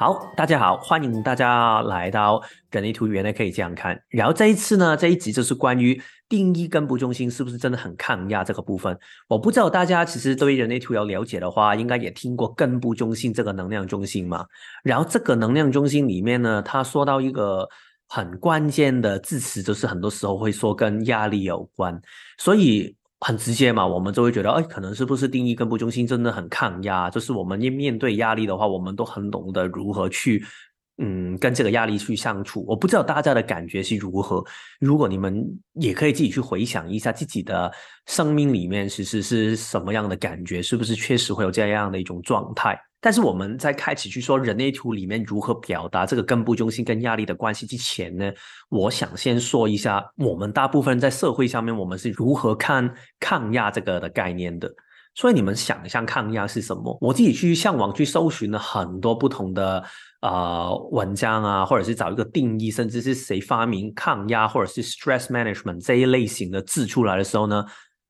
好，大家好，欢迎大家来到人类图，原来可以这样看。然后这一次呢，这一集就是关于定义根部中心是不是真的很抗压这个部分。我不知道大家其实对人类图有了解的话，应该也听过根部中心这个能量中心嘛。然后这个能量中心里面呢，他说到一个很关键的字词，就是很多时候会说跟压力有关，所以。很直接嘛，我们就会觉得，哎，可能是不是定义根部中心真的很抗压？就是我们一面对压力的话，我们都很懂得如何去，嗯，跟这个压力去相处。我不知道大家的感觉是如何。如果你们也可以自己去回想一下自己的生命里面，其实是什么样的感觉？是不是确实会有这样的一种状态？但是我们在开始去说人类图里面如何表达这个根部中心跟压力的关系之前呢，我想先说一下，我们大部分在社会上面我们是如何看抗压这个的概念的。所以你们想象抗压是什么？我自己去上网去搜寻了很多不同的呃文章啊，或者是找一个定义，甚至是谁发明抗压或者是 stress management 这一类型的字出来的时候呢？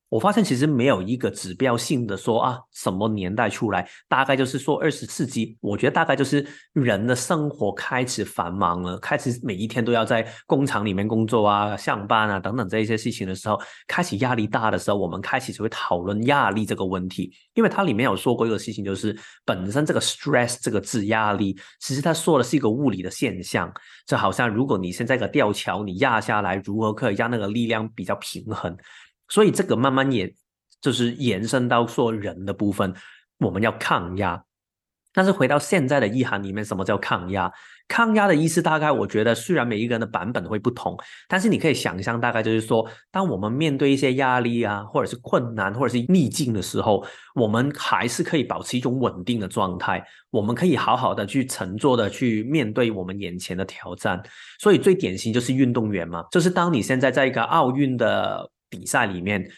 我发现其实没有一个指标性的说啊，什么年代出来，大概就是说二十世纪。我觉得大概就是人的生活开始繁忙了，开始每一天都要在工厂里面工作啊、上班啊等等这一些事情的时候，开始压力大的时候，我们开始就会讨论压力这个问题。因为它里面有说过一个事情，就是本身这个 stress 这个字压力，其实他说的是一个物理的现象，就好像如果你现在个吊桥，你压下来，如何可以让那个力量比较平衡？所以这个慢慢也就是延伸到说人的部分，我们要抗压。但是回到现在的意涵里面，什么叫抗压？抗压的意思大概我觉得，虽然每一个人的版本会不同，但是你可以想象，大概就是说，当我们面对一些压力啊，或者是困难，或者是逆境的时候，我们还是可以保持一种稳定的状态，我们可以好好的去乘坐的去面对我们眼前的挑战。所以最典型就是运动员嘛，就是当你现在在一个奥运的。比赛里面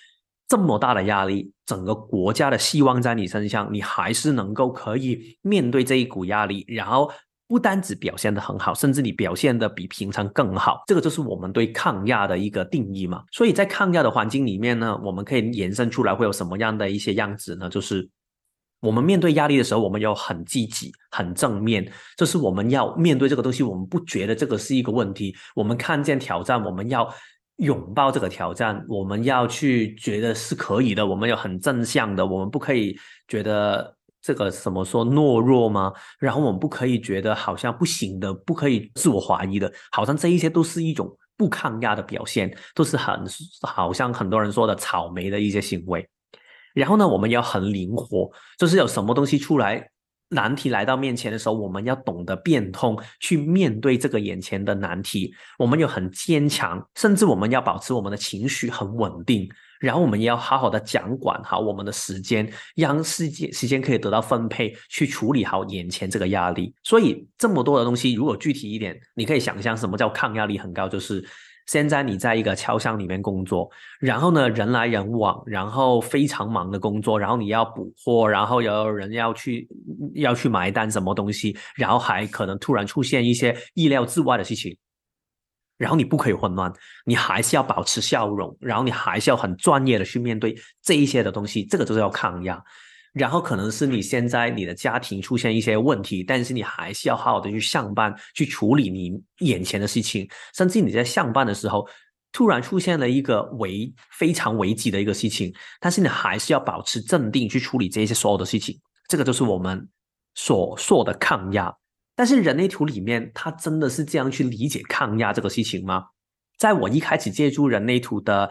这么大的压力，整个国家的希望在你身上，你还是能够可以面对这一股压力，然后不单只表现的很好，甚至你表现的比平常更好，这个就是我们对抗压的一个定义嘛。所以在抗压的环境里面呢，我们可以延伸出来会有什么样的一些样子呢？就是我们面对压力的时候，我们要很积极、很正面，就是我们要面对这个东西，我们不觉得这个是一个问题，我们看见挑战，我们要。拥抱这个挑战，我们要去觉得是可以的，我们有很正向的，我们不可以觉得这个怎么说懦弱吗？然后我们不可以觉得好像不行的，不可以自我怀疑的，好像这一些都是一种不抗压的表现，都是很好像很多人说的草莓的一些行为。然后呢，我们要很灵活，就是有什么东西出来。难题来到面前的时候，我们要懂得变通，去面对这个眼前的难题。我们有很坚强，甚至我们要保持我们的情绪很稳定。然后我们也要好好的掌管好我们的时间，让时间时间可以得到分配，去处理好眼前这个压力。所以这么多的东西，如果具体一点，你可以想象什么叫抗压力很高，就是。现在你在一个超商里面工作，然后呢人来人往，然后非常忙的工作，然后你要补货，然后有人要去要去买单什么东西，然后还可能突然出现一些意料之外的事情，然后你不可以混乱，你还是要保持笑容，然后你还是要很专业的去面对这一些的东西，这个就是要抗压。然后可能是你现在你的家庭出现一些问题，但是你还是要好好的去上班，去处理你眼前的事情。甚至你在上班的时候，突然出现了一个危非常危急的一个事情，但是你还是要保持镇定去处理这些所有的事情。这个就是我们所说的抗压。但是人类图里面，它真的是这样去理解抗压这个事情吗？在我一开始借助人类图的。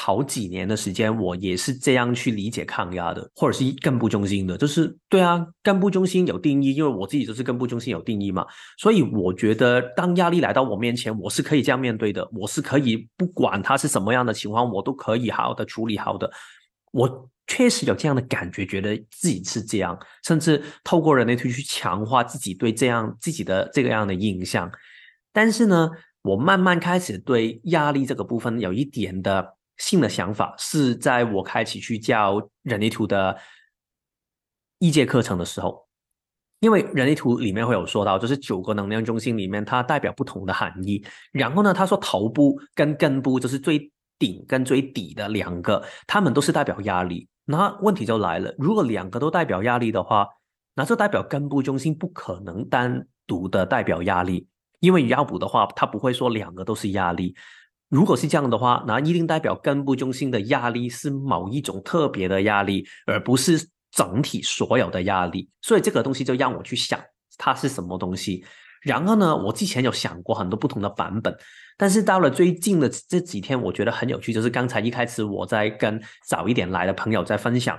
好几年的时间，我也是这样去理解抗压的，或者是根部中心的，就是对啊，根部中心有定义，因为我自己就是根部中心有定义嘛，所以我觉得当压力来到我面前，我是可以这样面对的，我是可以不管它是什么样的情况，我都可以好好的处理好的。我确实有这样的感觉，觉得自己是这样，甚至透过人类图去强化自己对这样自己的这个样的印象。但是呢，我慢慢开始对压力这个部分有一点的。新的想法是在我开启去教人类图的一节课程的时候，因为人类图里面会有说到，就是九个能量中心里面，它代表不同的含义。然后呢，他说头部跟根部就是最顶跟最底的两个，他们都是代表压力。那问题就来了，如果两个都代表压力的话，那就代表根部中心不可能单独的代表压力，因为药补的话，它不会说两个都是压力。如果是这样的话，那一定代表根部中心的压力是某一种特别的压力，而不是整体所有的压力。所以这个东西就让我去想它是什么东西。然后呢，我之前有想过很多不同的版本，但是到了最近的这几天，我觉得很有趣，就是刚才一开始我在跟早一点来的朋友在分享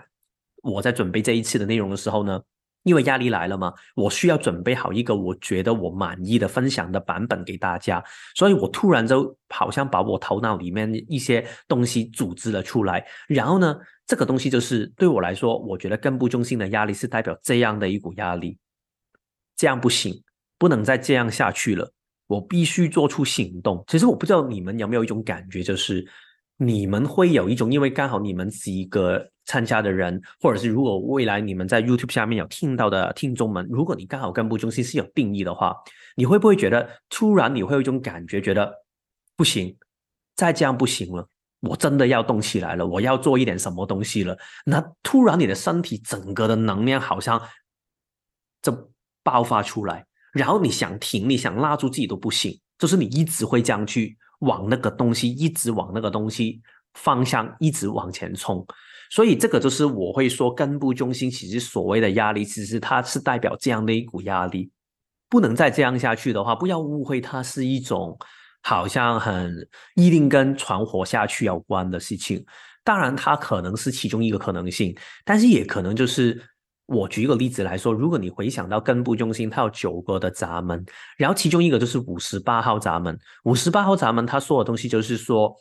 我在准备这一次的内容的时候呢。因为压力来了嘛，我需要准备好一个我觉得我满意的分享的版本给大家，所以我突然就好像把我头脑里面一些东西组织了出来，然后呢，这个东西就是对我来说，我觉得根部中心的压力是代表这样的一股压力，这样不行，不能再这样下去了，我必须做出行动。其实我不知道你们有没有一种感觉，就是你们会有一种，因为刚好你们几个。参加的人，或者是如果未来你们在 YouTube 下面有听到的听众们，如果你刚好根部中心是有定义的话，你会不会觉得突然你会有一种感觉，觉得不行，再这样不行了，我真的要动起来了，我要做一点什么东西了？那突然你的身体整个的能量好像就爆发出来，然后你想停，你想拉住自己都不行，就是你一直会这样去往那个东西，一直往那个东西方向一直往前冲。所以这个就是我会说，根部中心其实所谓的压力，其实它是代表这样的一股压力，不能再这样下去的话，不要误会它是一种好像很一定跟传活下去有关的事情。当然，它可能是其中一个可能性，但是也可能就是我举一个例子来说，如果你回想到根部中心，它有九个的闸门，然后其中一个就是五十八号闸门，五十八号闸门它说的东西就是说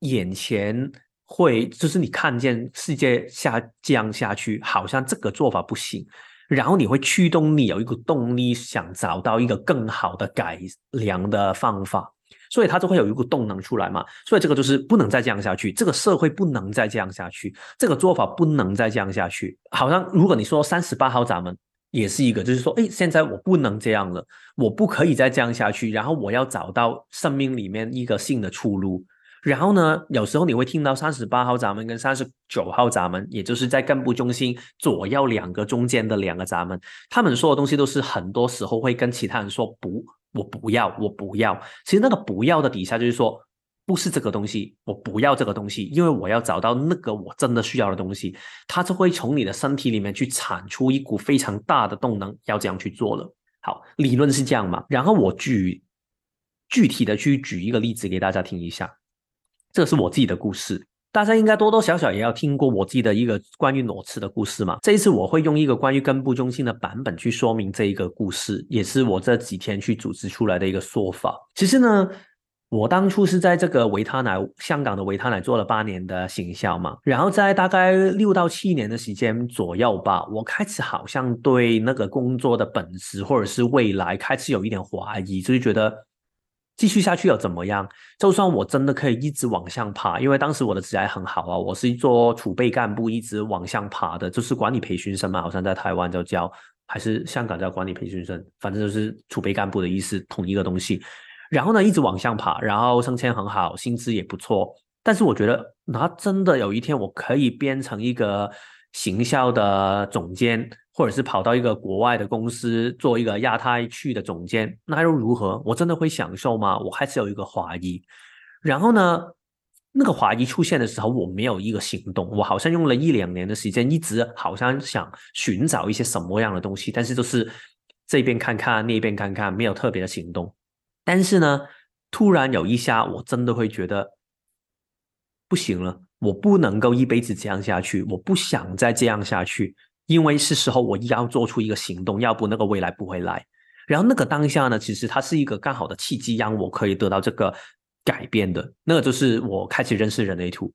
眼前。会就是你看见世界下降下去，好像这个做法不行，然后你会驱动你有一个动力，想找到一个更好的改良的方法，所以它就会有一股动能出来嘛。所以这个就是不能再这样下去，这个社会不能再这样下去，这个做法不能再这样下去。好像如果你说三十八号闸门也是一个，就是说，哎，现在我不能这样了，我不可以再这样下去，然后我要找到生命里面一个新的出路。然后呢，有时候你会听到三十八号闸门跟三十九号闸门，也就是在根部中心左右两个中间的两个闸门，他们说的东西都是很多时候会跟其他人说不，我不要，我不要。其实那个不要的底下就是说，不是这个东西，我不要这个东西，因为我要找到那个我真的需要的东西，它就会从你的身体里面去产出一股非常大的动能，要这样去做了。好，理论是这样嘛？然后我举具体的去举一个例子给大家听一下。这是我自己的故事，大家应该多多少少也要听过我自己的一个关于裸辞的故事嘛。这一次我会用一个关于根部中心的版本去说明这一个故事，也是我这几天去组织出来的一个说法。其实呢，我当初是在这个维他奶香港的维他奶做了八年的行销嘛，然后在大概六到七年的时间左右吧，我开始好像对那个工作的本质或者是未来开始有一点怀疑，就是觉得。继续下去又怎么样？就算我真的可以一直往上爬，因为当时我的职业很好啊，我是做储备干部，一直往上爬的，就是管理培训生嘛，好像在台湾叫教，还是香港叫管理培训生，反正就是储备干部的意思，同一个东西。然后呢，一直往上爬，然后升迁很好，薪资也不错。但是我觉得，那真的有一天我可以变成一个行销的总监。或者是跑到一个国外的公司做一个亚太区的总监，那又如何？我真的会享受吗？我还是有一个怀疑。然后呢，那个怀疑出现的时候，我没有一个行动。我好像用了一两年的时间，一直好像想寻找一些什么样的东西，但是都是这边看看，那边看看，没有特别的行动。但是呢，突然有一下，我真的会觉得不行了，我不能够一辈子这样下去，我不想再这样下去。因为是时候我要做出一个行动，要不那个未来不会来。然后那个当下呢，其实它是一个刚好的契机，让我可以得到这个改变的。那个就是我开始认识人类图，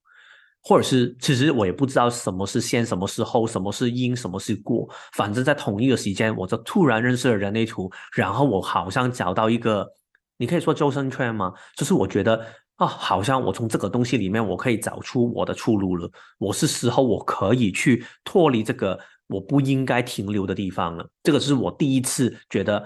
或者是其实我也不知道什么是先，什么是后，什么是因，什么是果。反正在同一个时间，我就突然认识了人类图，然后我好像找到一个，你可以说周身圈吗？就是我觉得。啊，好像我从这个东西里面，我可以找出我的出路了。我是时候我可以去脱离这个我不应该停留的地方了。这个是我第一次觉得，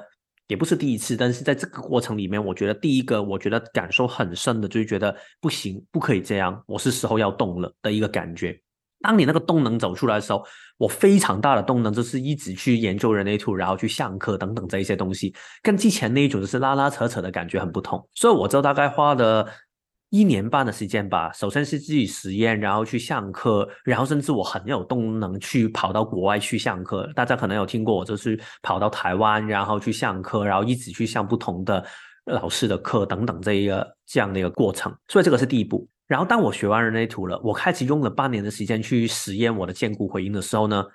也不是第一次，但是在这个过程里面，我觉得第一个我觉得感受很深的，就是觉得不行，不可以这样，我是时候要动了的一个感觉。当你那个动能走出来的时候，我非常大的动能就是一直去研究人类图，然后去上课等等这一些东西，跟之前那一种就是拉拉扯扯的感觉很不同。所以我就大概花了一年半的时间吧。首先是自己实验，然后去上课，然后甚至我很有动能去跑到国外去上课。大家可能有听过我，就是跑到台湾，然后去上课，然后一直去上不同的老师的课等等这一个这样的一个过程。所以这个是第一步。然后当我学完人类图了，我开始用了半年的时间去实验我的建骨回应的时候呢，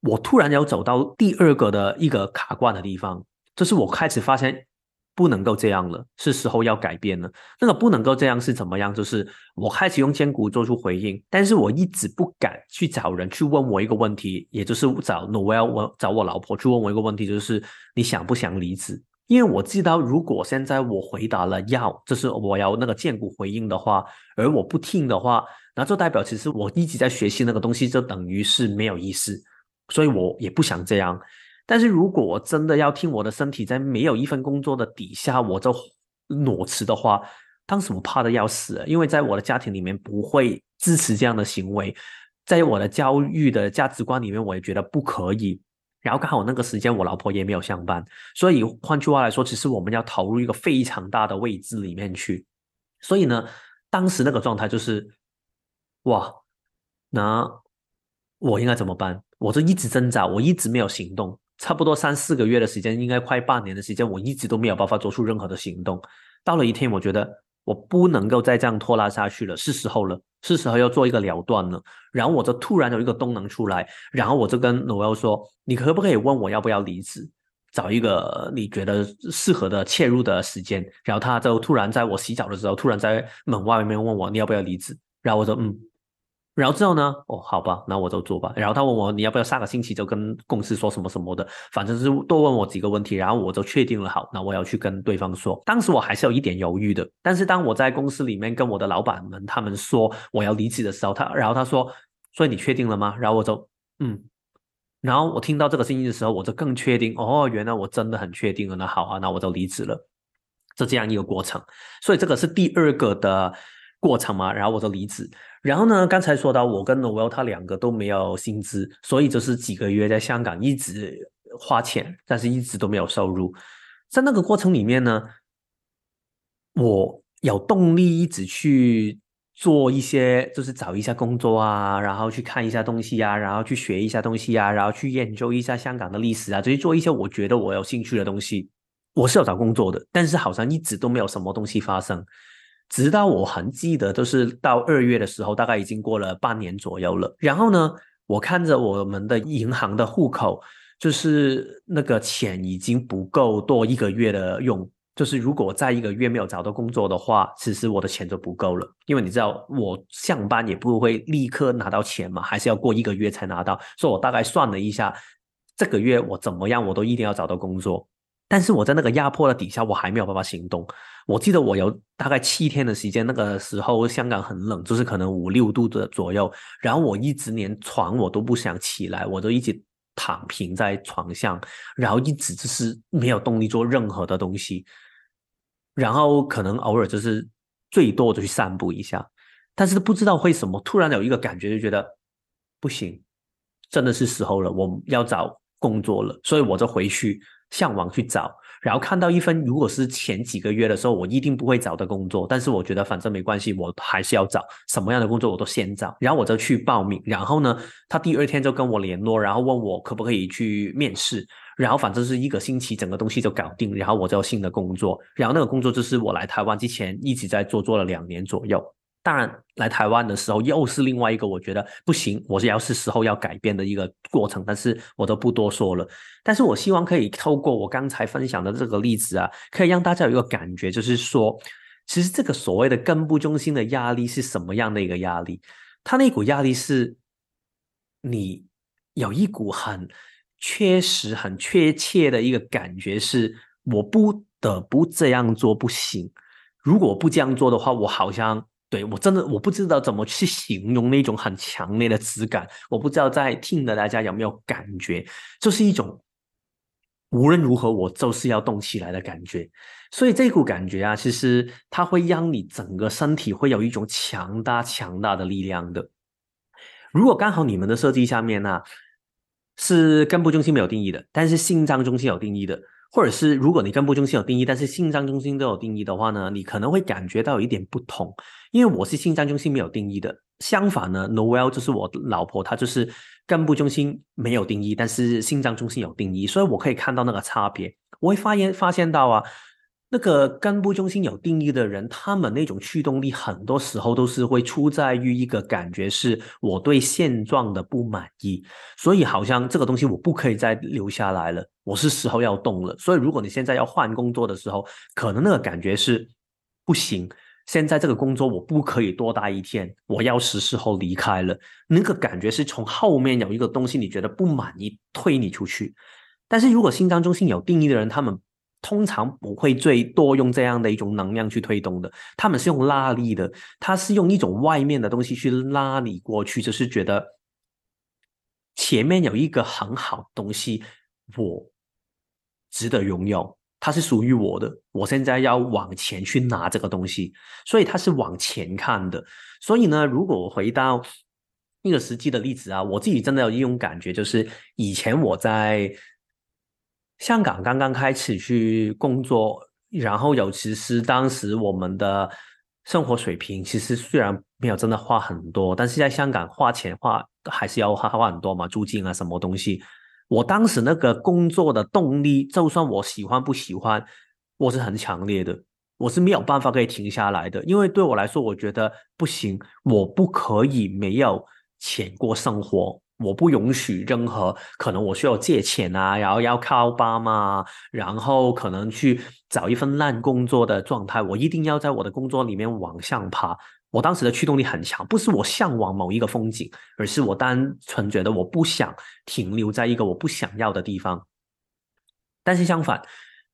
我突然要走到第二个的一个卡关的地方，就是我开始发现不能够这样了，是时候要改变了。那个不能够这样是怎么样？就是我开始用建骨做出回应，但是我一直不敢去找人去问我一个问题，也就是找 Noel 我找我老婆去问我一个问题，就是你想不想离职？因为我知道，如果现在我回答了要，就是我要那个建骨回应的话，而我不听的话，那就代表其实我一直在学习那个东西，就等于是没有意思。所以我也不想这样。但是如果我真的要听我的身体在没有一份工作的底下，我就裸辞的话，当时我怕的要死，因为在我的家庭里面不会支持这样的行为，在我的教育的价值观里面，我也觉得不可以。然后刚好那个时间，我老婆也没有上班，所以换句话来说，其实我们要投入一个非常大的位置里面去。所以呢，当时那个状态就是，哇，那我应该怎么办？我就一直挣扎，我一直没有行动，差不多三四个月的时间，应该快半年的时间，我一直都没有办法做出任何的行动。到了一天，我觉得。我不能够再这样拖拉下去了，是时候了，是时候要做一个了断了。然后我就突然有一个动能出来，然后我就跟 Noel 说：“你可不可以问我要不要离职，找一个你觉得适合的切入的时间？”然后他就突然在我洗澡的时候，突然在门外面问我：“你要不要离职？”然后我说：“嗯。”然后之后呢？哦，好吧，那我就做吧。然后他问我你要不要下个星期就跟公司说什么什么的，反正是多问我几个问题，然后我就确定了。好，那我要去跟对方说。当时我还是有一点犹豫的，但是当我在公司里面跟我的老板们他们说我要离职的时候，他然后他说：“所以你确定了吗？”然后我就嗯，然后我听到这个声音的时候，我就更确定。哦，原来我真的很确定了。那好啊，那我就离职了。就这样一个过程，所以这个是第二个的过程嘛。然后我就离职。然后呢？刚才说到我跟 Noel 他两个都没有薪资，所以就是几个月在香港一直花钱，但是一直都没有收入。在那个过程里面呢，我有动力一直去做一些，就是找一下工作啊，然后去看一下东西啊，然后去学一下东西啊，然后去研究一下香港的历史啊，这些做一些我觉得我有兴趣的东西。我是有找工作的，但是好像一直都没有什么东西发生。直到我很记得，就是到二月的时候，大概已经过了半年左右了。然后呢，我看着我们的银行的户口，就是那个钱已经不够多一个月的用。就是如果在一个月没有找到工作的话，其实我的钱就不够了。因为你知道，我上班也不会立刻拿到钱嘛，还是要过一个月才拿到。所以我大概算了一下，这个月我怎么样，我都一定要找到工作。但是我在那个压迫的底下，我还没有办法行动。我记得我有大概七天的时间，那个时候香港很冷，就是可能五六度的左右。然后我一直连床我都不想起来，我都一直躺平在床上，然后一直就是没有动力做任何的东西。然后可能偶尔就是最多就去散步一下，但是不知道为什么突然有一个感觉，就觉得不行，真的是时候了，我要找工作了，所以我就回去上网去找。然后看到一份，如果是前几个月的时候，我一定不会找的工作，但是我觉得反正没关系，我还是要找什么样的工作我都先找，然后我就去报名。然后呢，他第二天就跟我联络，然后问我可不可以去面试。然后反正是一个星期，整个东西就搞定。然后我就新的工作，然后那个工作就是我来台湾之前一直在做，做了两年左右。当然，来台湾的时候又是另外一个我觉得不行，我是要是时候要改变的一个过程，但是我都不多说了。但是我希望可以透过我刚才分享的这个例子啊，可以让大家有一个感觉，就是说，其实这个所谓的根部中心的压力是什么样的一个压力？它那股压力是，你有一股很确实、很确切的一个感觉，是我不得不这样做不行。如果不这样做的话，我好像。对我真的我不知道怎么去形容那种很强烈的质感，我不知道在听的大家有没有感觉，就是一种无论如何我就是要动起来的感觉。所以这股感觉啊，其实它会让你整个身体会有一种强大强大的力量的。如果刚好你们的设计下面呢是根部中心没有定义的，但是心脏中心有定义的，或者是如果你根部中心有定义，但是心脏中心都有定义的话呢，你可能会感觉到有一点不同。因为我是心脏中心没有定义的，相反呢，Noel 就是我老婆，她就是根部中心没有定义，但是心脏中心有定义，所以我可以看到那个差别。我会发现发现到啊。那个干部中心有定义的人，他们那种驱动力很多时候都是会出在于一个感觉，是我对现状的不满意，所以好像这个东西我不可以再留下来了，我是时候要动了。所以如果你现在要换工作的时候，可能那个感觉是不行，现在这个工作我不可以多待一天，我要是时候离开了。那个感觉是从后面有一个东西你觉得不满意，推你出去。但是如果心脏中心有定义的人，他们。通常不会最多用这样的一种能量去推动的，他们是用拉力的，他是用一种外面的东西去拉你过去，就是觉得前面有一个很好的东西，我值得拥有，它是属于我的，我现在要往前去拿这个东西，所以他是往前看的。所以呢，如果我回到一个实际的例子啊，我自己真的有一种感觉，就是以前我在。香港刚刚开始去工作，然后尤其是当时我们的生活水平，其实虽然没有真的花很多，但是在香港花钱花还是要花花很多嘛，租金啊什么东西。我当时那个工作的动力，就算我喜欢不喜欢，我是很强烈的，我是没有办法可以停下来的，因为对我来说，我觉得不行，我不可以没有钱过生活。我不允许任何可能我需要借钱啊，然后要靠爸妈，然后可能去找一份烂工作的状态。我一定要在我的工作里面往上爬。我当时的驱动力很强，不是我向往某一个风景，而是我单纯觉得我不想停留在一个我不想要的地方。但是相反，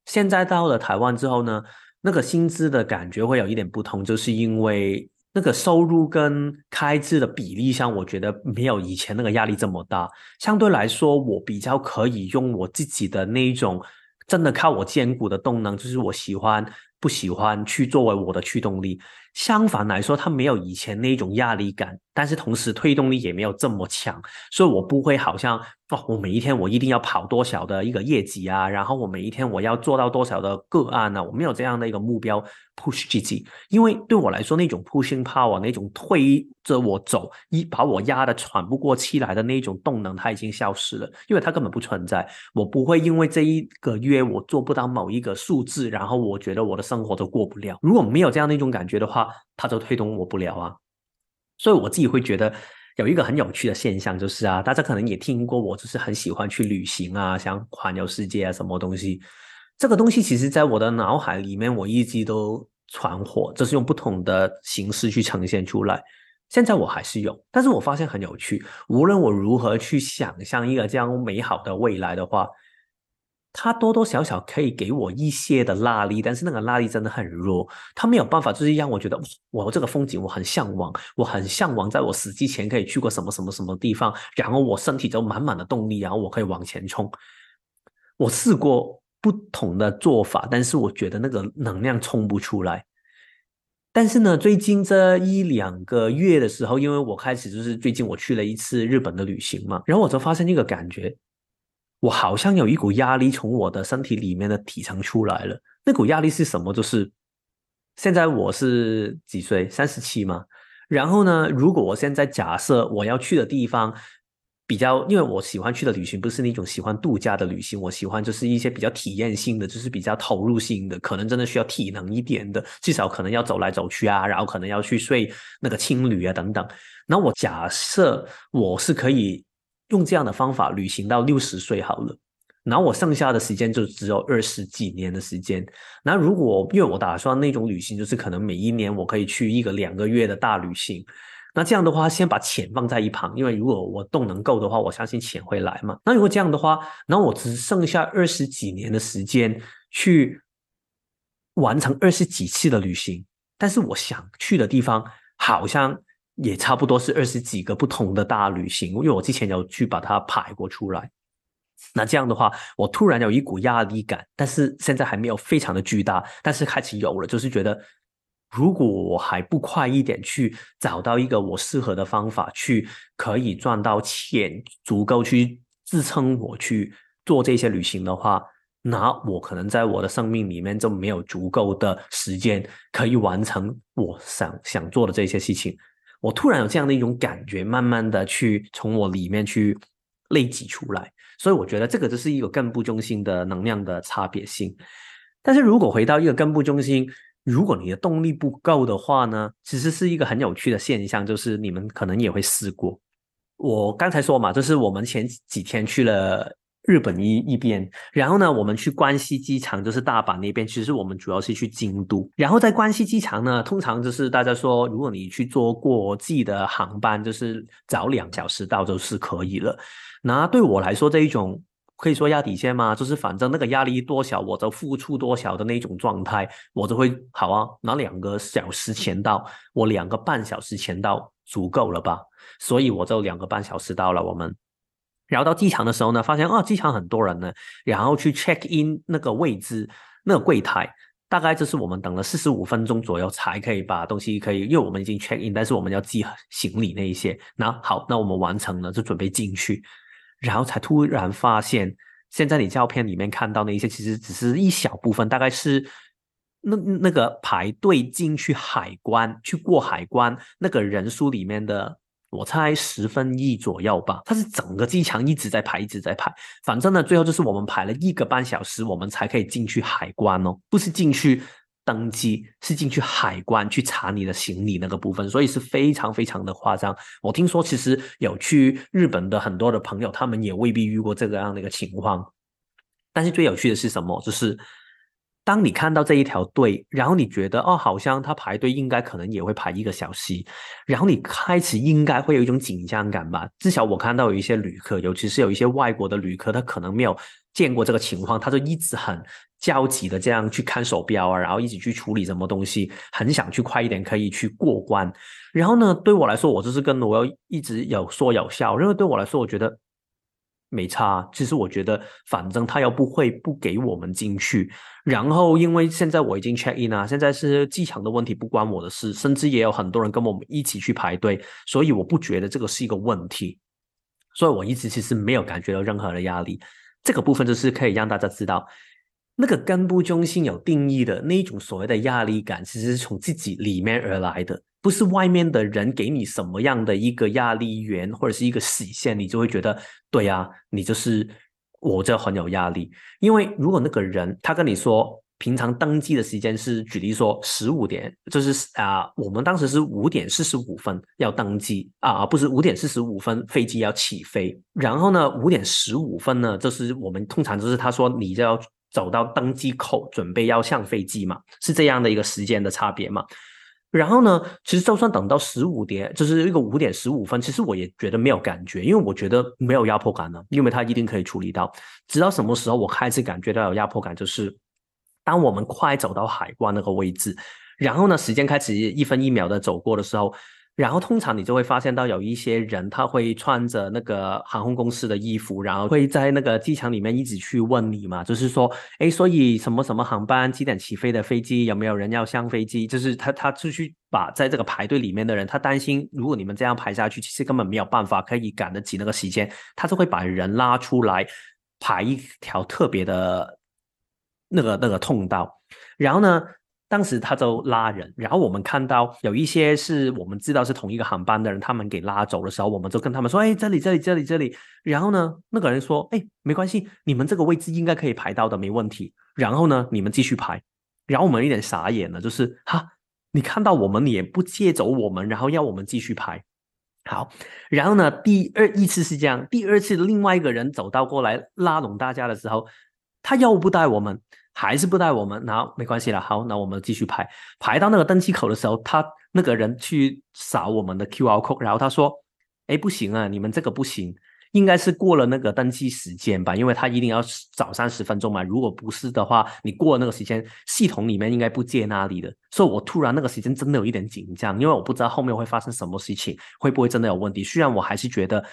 现在到了台湾之后呢，那个薪资的感觉会有一点不同，就是因为。那个收入跟开支的比例上，我觉得没有以前那个压力这么大。相对来说，我比较可以用我自己的那一种，真的靠我坚固的动能，就是我喜欢不喜欢去作为我的驱动力。相反来说，它没有以前那种压力感，但是同时推动力也没有这么强，所以我不会好像哦，我每一天我一定要跑多少的一个业绩啊，然后我每一天我要做到多少的个案呢？我没有这样的一个目标 push 自己，因为对我来说，那种 pushing power 那种推着我走，一把我压得喘不过气来的那种动能，它已经消失了，因为它根本不存在。我不会因为这一个月我做不到某一个数字，然后我觉得我的生活都过不了。如果没有这样的一种感觉的话，他就推动我不了啊，所以我自己会觉得有一个很有趣的现象，就是啊，大家可能也听过我，就是很喜欢去旅行啊，想环游世界啊，什么东西。这个东西其实在我的脑海里面，我一直都传火，就是用不同的形式去呈现出来。现在我还是有，但是我发现很有趣，无论我如何去想象一个这样美好的未来的话。它多多少少可以给我一些的拉力，但是那个拉力真的很弱，它没有办法，就是让我觉得我这个风景我很向往，我很向往，在我死之前可以去过什么什么什么地方，然后我身体就满满的动力，然后我可以往前冲。我试过不同的做法，但是我觉得那个能量冲不出来。但是呢，最近这一两个月的时候，因为我开始就是最近我去了一次日本的旅行嘛，然后我就发现一个感觉。我好像有一股压力从我的身体里面的体层出来了。那股压力是什么？就是现在我是几岁？三十七嘛。然后呢，如果我现在假设我要去的地方比较，因为我喜欢去的旅行不是那种喜欢度假的旅行，我喜欢就是一些比较体验性的，就是比较投入性的，可能真的需要体能一点的，至少可能要走来走去啊，然后可能要去睡那个青旅啊等等。那我假设我是可以。用这样的方法旅行到六十岁好了，然后我剩下的时间就只有二十几年的时间。那如果因为我打算那种旅行，就是可能每一年我可以去一个两个月的大旅行。那这样的话，先把钱放在一旁，因为如果我动能够的话，我相信钱会来嘛。那如果这样的话，那我只剩下二十几年的时间去完成二十几次的旅行，但是我想去的地方好像。也差不多是二十几个不同的大旅行，因为我之前有去把它排过出来。那这样的话，我突然有一股压力感，但是现在还没有非常的巨大，但是开始有了，就是觉得如果我还不快一点去找到一个我适合的方法，去可以赚到钱，足够去支撑我去做这些旅行的话，那我可能在我的生命里面就没有足够的时间可以完成我想想做的这些事情。我突然有这样的一种感觉，慢慢的去从我里面去累积出来，所以我觉得这个就是一个根部中心的能量的差别性。但是如果回到一个根部中心，如果你的动力不够的话呢，其实是一个很有趣的现象，就是你们可能也会试过。我刚才说嘛，就是我们前几天去了日本一一边，然后呢，我们去关西机场，就是大阪那边。其实我们主要是去京都，然后在关西机场呢，通常就是大家说，如果你去坐国际的航班，就是早两小时到就是可以了。那对我来说，这一种。可以说压底线吗？就是反正那个压力多小，我就付出多小的那种状态，我就会好啊。拿两个小时前到，我两个半小时前到足够了吧？所以我就两个半小时到了。我们，然后到机场的时候呢，发现啊，机场很多人呢，然后去 check in 那个位置，那个柜台，大概就是我们等了四十五分钟左右才可以把东西可以，因为我们已经 check in，但是我们要寄行李那一些。那好，那我们完成了，就准备进去。然后才突然发现，现在你照片里面看到那一些，其实只是一小部分，大概是那那个排队进去海关、去过海关那个人数里面的，我猜十分一左右吧。它是整个机场一直在排，一直在排。反正呢，最后就是我们排了一个半小时，我们才可以进去海关哦，不是进去。登机是进去海关去查你的行李那个部分，所以是非常非常的夸张。我听说其实有去日本的很多的朋友，他们也未必遇过这个样的一个情况。但是最有趣的是什么？就是当你看到这一条队，然后你觉得哦，好像他排队应该可能也会排一个小时，然后你开始应该会有一种紧张感吧。至少我看到有一些旅客，尤其是有一些外国的旅客，他可能没有见过这个情况，他就一直很。焦急的这样去看手表啊，然后一起去处理什么东西，很想去快一点可以去过关。然后呢，对我来说，我就是跟我要一直有说有笑，因为对我来说，我觉得没差。其实我觉得，反正他又不会不给我们进去。然后因为现在我已经 check in 啊，现在是机场的问题，不关我的事。甚至也有很多人跟我们一起去排队，所以我不觉得这个是一个问题。所以我一直其实没有感觉到任何的压力。这个部分就是可以让大家知道。那个根部中心有定义的那一种所谓的压力感，其实是从自己里面而来的，不是外面的人给你什么样的一个压力源或者是一个实线，你就会觉得对呀，你就是我这很有压力。因为如果那个人他跟你说平常登记的时间是，举例说十五点，就是啊，我们当时是五点四十五分要登记啊，不是五点四十五分飞机要起飞，然后呢五点十五分呢，就是我们通常就是他说你就要。走到登机口，准备要上飞机嘛，是这样的一个时间的差别嘛。然后呢，其实就算等到十五点，就是一个五点十五分，其实我也觉得没有感觉，因为我觉得没有压迫感了，因为他一定可以处理到。直到什么时候我开始感觉到有压迫感，就是当我们快走到海关那个位置，然后呢，时间开始一分一秒的走过的时候。然后通常你就会发现到有一些人，他会穿着那个航空公司的衣服，然后会在那个机场里面一直去问你嘛，就是说，哎，所以什么什么航班几点起飞的飞机有没有人要上飞机？就是他他出去把在这个排队里面的人，他担心如果你们这样排下去，其实根本没有办法可以赶得及那个时间，他就会把人拉出来排一条特别的那个那个通道，然后呢？当时他就拉人，然后我们看到有一些是我们知道是同一个航班的人，他们给拉走的时候，我们就跟他们说：“哎，这里，这里，这里，这里。”然后呢，那个人说：“哎，没关系，你们这个位置应该可以排到的，没问题。”然后呢，你们继续排。然后我们有点傻眼了，就是哈，你看到我们也不借走我们，然后要我们继续排。好，然后呢，第二一次是这样，第二次另外一个人走到过来拉拢大家的时候，他又不带我们。还是不带我们，然后没关系了。好，那我们继续排，排到那个登机口的时候，他那个人去扫我们的 QR code，然后他说：“哎，不行啊，你们这个不行，应该是过了那个登记时间吧？因为他一定要早三十分钟嘛。如果不是的话，你过那个时间，系统里面应该不接那里的。所以我突然那个时间真的有一点紧张，因为我不知道后面会发生什么事情，会不会真的有问题。虽然我还是觉得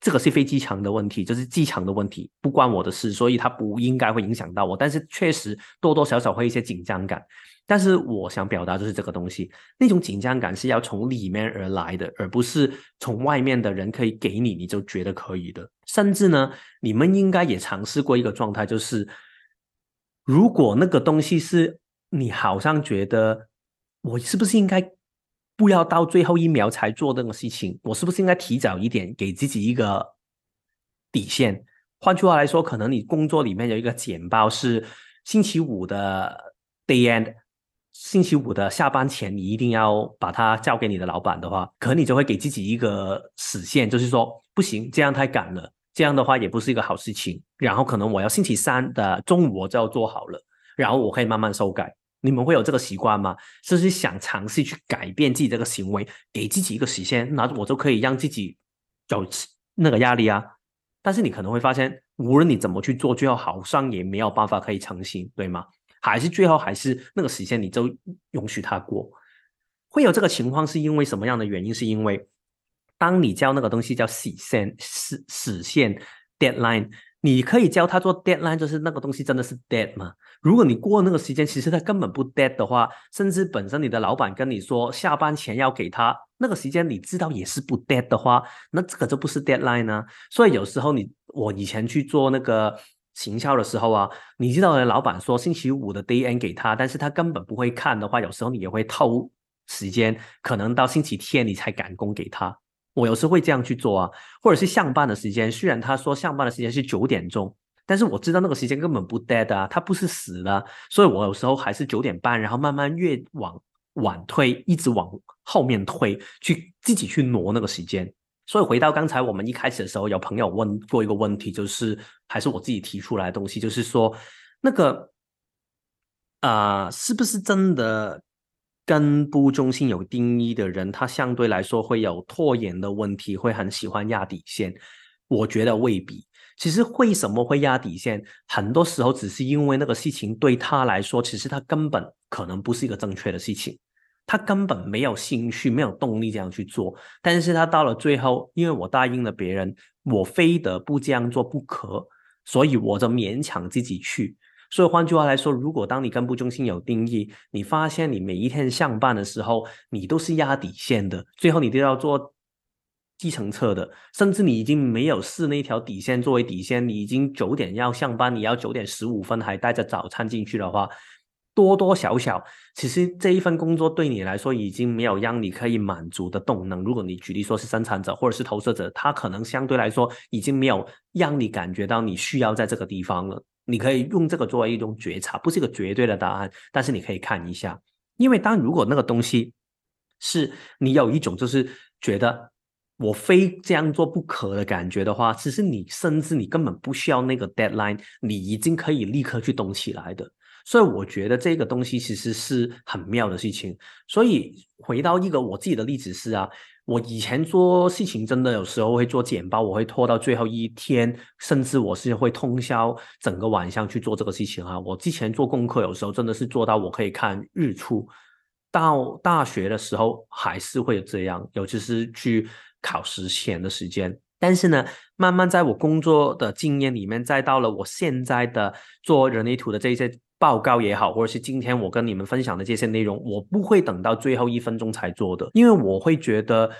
这个是飞机场的问题，就是机场的问题，不关我的事，所以它不应该会影响到我。但是确实多多少少会一些紧张感。但是我想表达就是这个东西，那种紧张感是要从里面而来的，而不是从外面的人可以给你，你就觉得可以的。甚至呢，你们应该也尝试过一个状态，就是如果那个东西是你好像觉得我是不是应该不要到最后一秒才做那个事情，我是不是应该提早一点给自己一个底线？换句话来说，可能你工作里面有一个简报是星期五的 day end。星期五的下班前，你一定要把它交给你的老板的话，可能你就会给自己一个死线，就是说不行，这样太赶了，这样的话也不是一个好事情。然后可能我要星期三的中午我就要做好了，然后我可以慢慢修改。你们会有这个习惯吗？是不是想尝试去改变自己这个行为，给自己一个时限，那我就可以让自己有那个压力啊？但是你可能会发现，无论你怎么去做，最后好像也没有办法可以成型，对吗？还是最后还是那个时间，你就允许他过。会有这个情况是因为什么样的原因？是因为当你教那个东西叫死线、死死线 （deadline），你可以教他做 deadline，就是那个东西真的是 dead 吗？如果你过那个时间，其实他根本不 dead 的话，甚至本身你的老板跟你说下班前要给他那个时间，你知道也是不 dead 的话，那这个就不是 deadline 呢。所以有时候你我以前去做那个。行销的时候啊，你知道的，老板说星期五的 day n 给他，但是他根本不会看的话，有时候你也会偷时间，可能到星期天你才赶工给他。我有时会这样去做啊，或者是上班的时间，虽然他说上班的时间是九点钟，但是我知道那个时间根本不 dead 啊，他不是死的，所以我有时候还是九点半，然后慢慢越往晚推，一直往后面推，去自己去挪那个时间。所以回到刚才我们一开始的时候，有朋友问过一个问题，就是还是我自己提出来的东西，就是说那个啊，是不是真的根部中心有定义的人，他相对来说会有拖延的问题，会很喜欢压底线？我觉得未必。其实为什么会压底线？很多时候只是因为那个事情对他来说，其实他根本可能不是一个正确的事情。他根本没有兴趣，没有动力这样去做，但是他到了最后，因为我答应了别人，我非得不这样做不可，所以我就勉强自己去。所以换句话来说，如果当你根部中心有定义，你发现你每一天上班的时候，你都是压底线的，最后你都要做计程车的，甚至你已经没有视那条底线作为底线，你已经九点要上班，你要九点十五分还带着早餐进去的话。多多少少，其实这一份工作对你来说已经没有让你可以满足的动能。如果你举例说是生产者或者是投射者，他可能相对来说已经没有让你感觉到你需要在这个地方了。你可以用这个作为一种觉察，不是一个绝对的答案，但是你可以看一下。因为当如果那个东西是你有一种就是觉得我非这样做不可的感觉的话，其实你甚至你根本不需要那个 deadline，你已经可以立刻去动起来的。所以我觉得这个东西其实是很妙的事情。所以回到一个我自己的例子是啊，我以前做事情真的有时候会做简报，我会拖到最后一天，甚至我是会通宵整个晚上去做这个事情啊。我之前做功课有时候真的是做到我可以看日出。到大学的时候还是会这样，尤其是去考试前的时间。但是呢，慢慢在我工作的经验里面，再到了我现在的做人类图的这些。报告也好，或者是今天我跟你们分享的这些内容，我不会等到最后一分钟才做的，因为我会觉得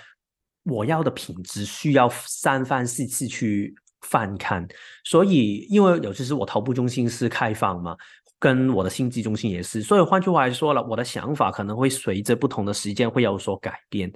我要的品质需要三番四次去翻看。所以，因为尤其是我头部中心是开放嘛，跟我的心机中心也是，所以换句话来说了，我的想法可能会随着不同的时间会有所改变。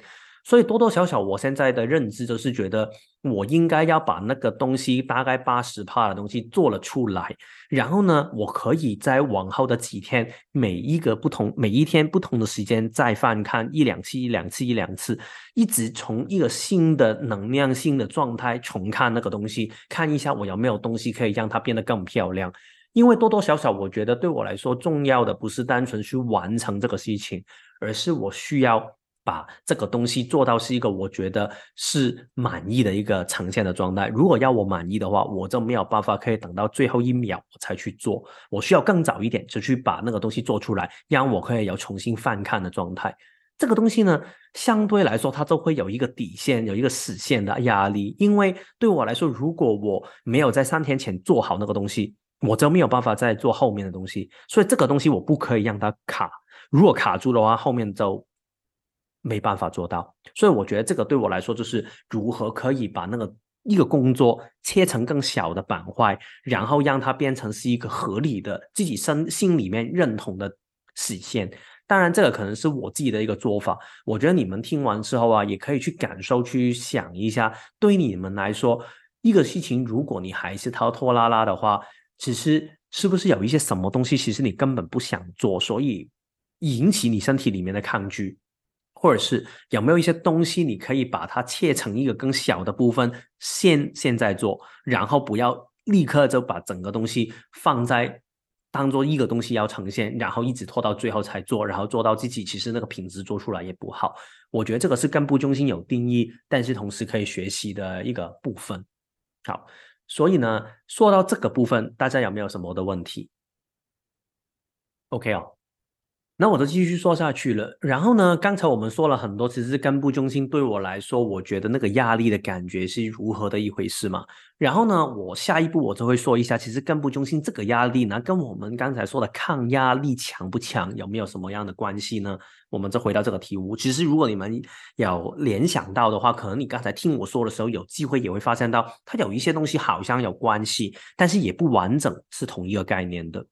所以多多少少，我现在的认知就是觉得，我应该要把那个东西大概八十帕的东西做了出来，然后呢，我可以在往后的几天，每一个不同每一天不同的时间再翻看一两次、一两次、一两次，一直从一个新的能量、性的状态重看那个东西，看一下我有没有东西可以让它变得更漂亮。因为多多少少，我觉得对我来说重要的不是单纯去完成这个事情，而是我需要。把这个东西做到是一个我觉得是满意的一个呈现的状态。如果要我满意的话，我就没有办法可以等到最后一秒我才去做。我需要更早一点就去把那个东西做出来，让我可以有重新翻看的状态。这个东西呢，相对来说它都会有一个底线，有一个死线的压力。因为对我来说，如果我没有在三天前做好那个东西，我就没有办法再做后面的东西。所以这个东西我不可以让它卡，如果卡住的话，后面就没办法做到。所以我觉得这个对我来说，就是如何可以把那个一个工作切成更小的板块，然后让它变成是一个合理的自己身心里面认同的实现。当然，这个可能是我自己的一个做法。我觉得你们听完之后啊，也可以去感受、去想一下，对你们来说，一个事情，如果你还是拖拖拉拉的话，其实是不是有一些什么东西，其实你根本不想做，所以引起你身体里面的抗拒，或者是有没有一些东西，你可以把它切成一个更小的部分，现现在做，然后不要立刻就把整个东西放在。当做一个东西要呈现，然后一直拖到最后才做，然后做到自己其实那个品质做出来也不好。我觉得这个是根部中心有定义，但是同时可以学习的一个部分。好，所以呢，说到这个部分，大家有没有什么的问题？OK 哦。那我就继续说下去了。然后呢，刚才我们说了很多，其实根部中心对我来说，我觉得那个压力的感觉是如何的一回事嘛。然后呢，我下一步我就会说一下，其实根部中心这个压力呢，跟我们刚才说的抗压力强不强，有没有什么样的关系呢？我们再回到这个题目。其实如果你们有联想到的话，可能你刚才听我说的时候，有机会也会发现到，它有一些东西好像有关系，但是也不完整是同一个概念的。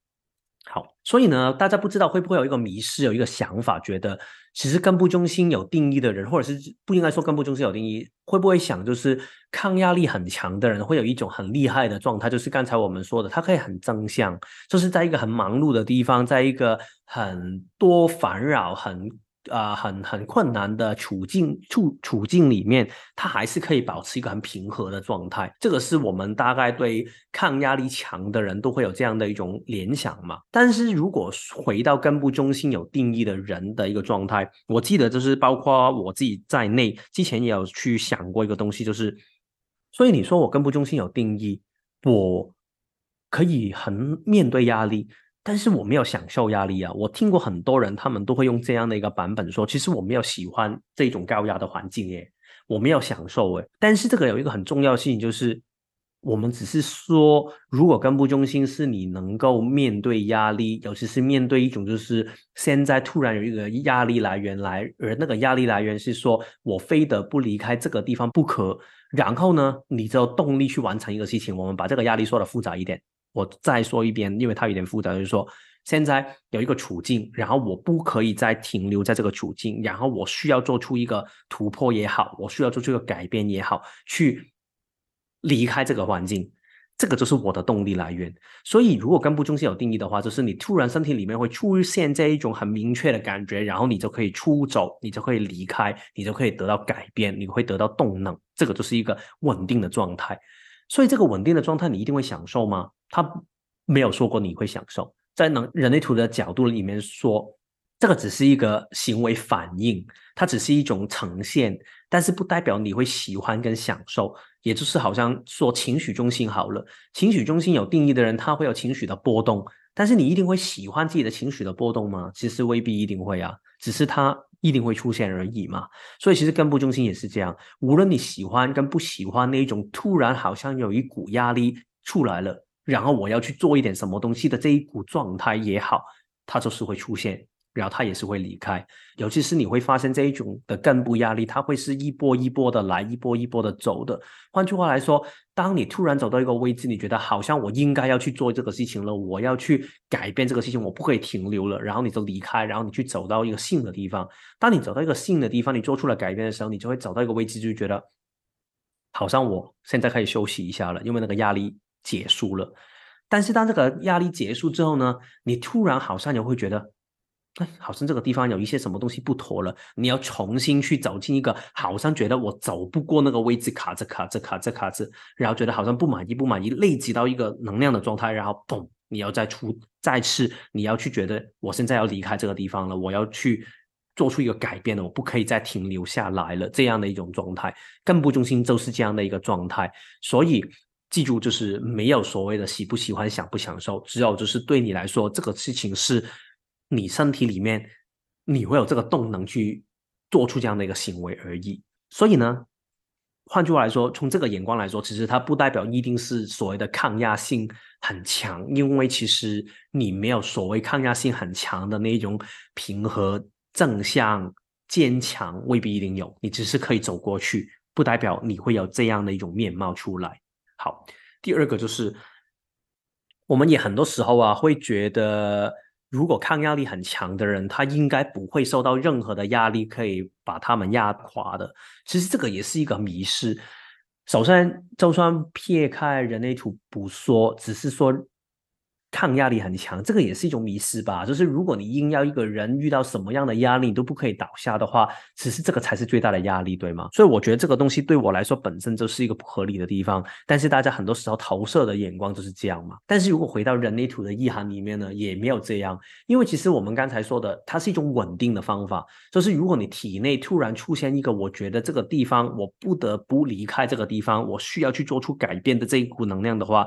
好，所以呢，大家不知道会不会有一个迷失，有一个想法，觉得其实根部中心有定义的人，或者是不应该说根部中心有定义，会不会想就是抗压力很强的人，会有一种很厉害的状态，就是刚才我们说的，他可以很正向，就是在一个很忙碌的地方，在一个很多烦扰、很。啊，很很困难的处境处处境里面，他还是可以保持一个很平和的状态。这个是我们大概对抗压力强的人都会有这样的一种联想嘛。但是如果回到根部中心有定义的人的一个状态，我记得就是包括我自己在内，之前也有去想过一个东西，就是所以你说我根部中心有定义，我可以很面对压力。但是我没有享受压力啊！我听过很多人，他们都会用这样的一个版本说，其实我没有喜欢这种高压的环境耶，我没有享受诶。但是这个有一个很重要性，就是我们只是说，如果根部中心是你能够面对压力，尤其是面对一种就是现在突然有一个压力来源来，而那个压力来源是说我非得不离开这个地方不可，然后呢，你就动力去完成一个事情。我们把这个压力说的复杂一点。我再说一遍，因为它有点复杂，就是说现在有一个处境，然后我不可以再停留在这个处境，然后我需要做出一个突破也好，我需要做出一个改变也好，去离开这个环境，这个就是我的动力来源。所以，如果根部中心有定义的话，就是你突然身体里面会出现这一种很明确的感觉，然后你就可以出走，你就可以离开，你就可以得到改变，你会得到动能，这个就是一个稳定的状态。所以，这个稳定的状态，你一定会享受吗？他没有说过你会享受，在能人类图的角度里面说，这个只是一个行为反应，它只是一种呈现，但是不代表你会喜欢跟享受。也就是好像说情绪中心好了，情绪中心有定义的人，他会有情绪的波动，但是你一定会喜欢自己的情绪的波动吗？其实未必一定会啊，只是它一定会出现而已嘛。所以其实根部中心也是这样，无论你喜欢跟不喜欢那一种突然好像有一股压力出来了。然后我要去做一点什么东西的这一股状态也好，它就是会出现，然后它也是会离开。尤其是你会发现这一种的根部压力，它会是一波一波的来，一波一波的走的。换句话来说，当你突然走到一个位置，你觉得好像我应该要去做这个事情了，我要去改变这个事情，我不可以停留了，然后你就离开，然后你去走到一个新的地方。当你走到一个新的地方，你做出了改变的时候，你就会走到一个位置，就觉得好像我现在可以休息一下了，因为那个压力。结束了，但是当这个压力结束之后呢，你突然好像也会觉得，哎，好像这个地方有一些什么东西不妥了，你要重新去走进一个，好像觉得我走不过那个位置，卡着卡着卡着卡着，然后觉得好像不满意不满意，累积到一个能量的状态，然后嘣，你要再出再次，你要去觉得我现在要离开这个地方了，我要去做出一个改变了，我不可以再停留下来了，这样的一种状态，根部中心就是这样的一个状态，所以。记住，就是没有所谓的喜不喜欢、享不享受，只有就是对你来说，这个事情是你身体里面你会有这个动能去做出这样的一个行为而已。所以呢，换句话来说，从这个眼光来说，其实它不代表一定是所谓的抗压性很强，因为其实你没有所谓抗压性很强的那种平和、正向、坚强，未必一定有。你只是可以走过去，不代表你会有这样的一种面貌出来。好，第二个就是，我们也很多时候啊，会觉得。如果抗压力很强的人，他应该不会受到任何的压力可以把他们压垮的。其实这个也是一个迷失。首先，就算撇开人类图不说，只是说。抗压力很强，这个也是一种迷失吧。就是如果你硬要一个人遇到什么样的压力都不可以倒下的话，其实这个才是最大的压力，对吗？所以我觉得这个东西对我来说本身就是一个不合理的地方。但是大家很多时候投射的眼光就是这样嘛。但是如果回到人类图的意涵里面呢，也没有这样。因为其实我们刚才说的，它是一种稳定的方法。就是如果你体内突然出现一个，我觉得这个地方我不得不离开这个地方，我需要去做出改变的这一股能量的话。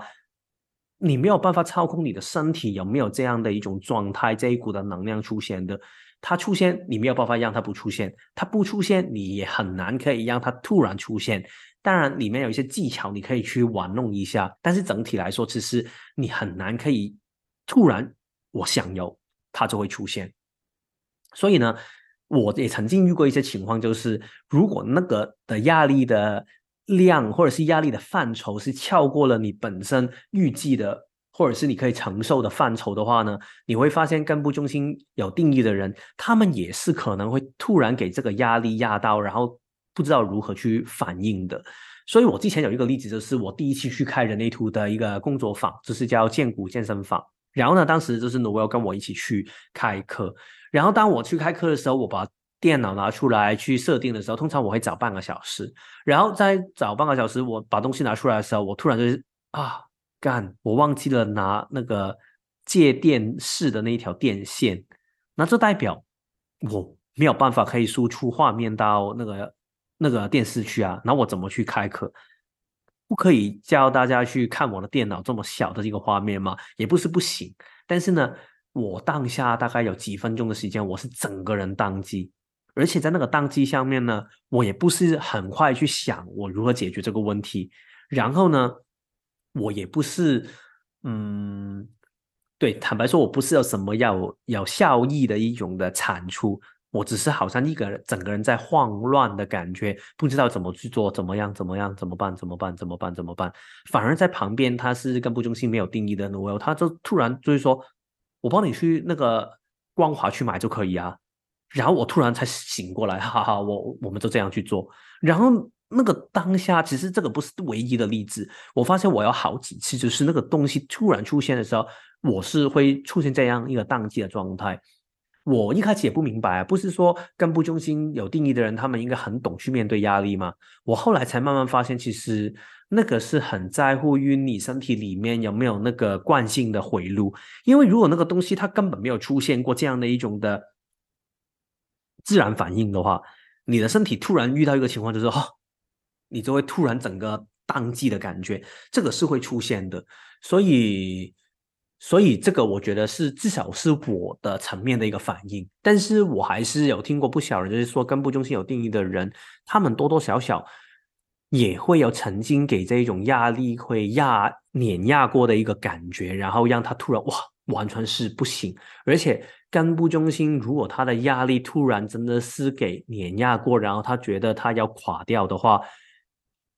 你没有办法操控你的身体有没有这样的一种状态，这一股的能量出现的，它出现你没有办法让它不出现，它不出现你也很难可以让它突然出现。当然里面有一些技巧你可以去玩弄一下，但是整体来说，其实你很难可以突然我想有它就会出现。所以呢，我也曾经遇过一些情况，就是如果那个的压力的。量或者是压力的范畴是超过了你本身预计的，或者是你可以承受的范畴的话呢，你会发现根部中心有定义的人，他们也是可能会突然给这个压力压到，然后不知道如何去反应的。所以我之前有一个例子，就是我第一期去开人类图的一个工作坊，就是叫健骨健身房。然后呢，当时就是我要跟我一起去开课。然后当我去开课的时候，我把电脑拿出来去设定的时候，通常我会找半个小时，然后再找半个小时，我把东西拿出来的时候，我突然就是啊，干，我忘记了拿那个借电视的那一条电线，那这代表我没有办法可以输出画面到那个那个电视去啊，那我怎么去开课？不可以教大家去看我的电脑这么小的一个画面吗？也不是不行，但是呢，我当下大概有几分钟的时间，我是整个人宕机。而且在那个当机上面呢，我也不是很快去想我如何解决这个问题。然后呢，我也不是，嗯，对，坦白说，我不是有什么要有效益的一种的产出，我只是好像一个人整个人在慌乱的感觉，不知道怎么去做，怎么样，怎么样，怎么办，怎么办，怎么办，怎么办？反而在旁边，他是根部中心没有定义的 Noel，他就突然就是说，我帮你去那个光华去买就可以啊。然后我突然才醒过来，哈哈，我我们就这样去做。然后那个当下，其实这个不是唯一的例子。我发现我有好几次，就是那个东西突然出现的时候，我是会出现这样一个宕机的状态。我一开始也不明白，不是说根部中心有定义的人，他们应该很懂去面对压力吗？我后来才慢慢发现，其实那个是很在乎于你身体里面有没有那个惯性的回路。因为如果那个东西它根本没有出现过这样的一种的。自然反应的话，你的身体突然遇到一个情况，就是哦，你就会突然整个宕机的感觉，这个是会出现的。所以，所以这个我觉得是至少是我的层面的一个反应。但是我还是有听过不少人，就是说根部中心有定义的人，他们多多少少也会有曾经给这一种压力会压碾压过的一个感觉，然后让他突然哇，完全是不行，而且。干部中心，如果他的压力突然真的是给碾压过，然后他觉得他要垮掉的话，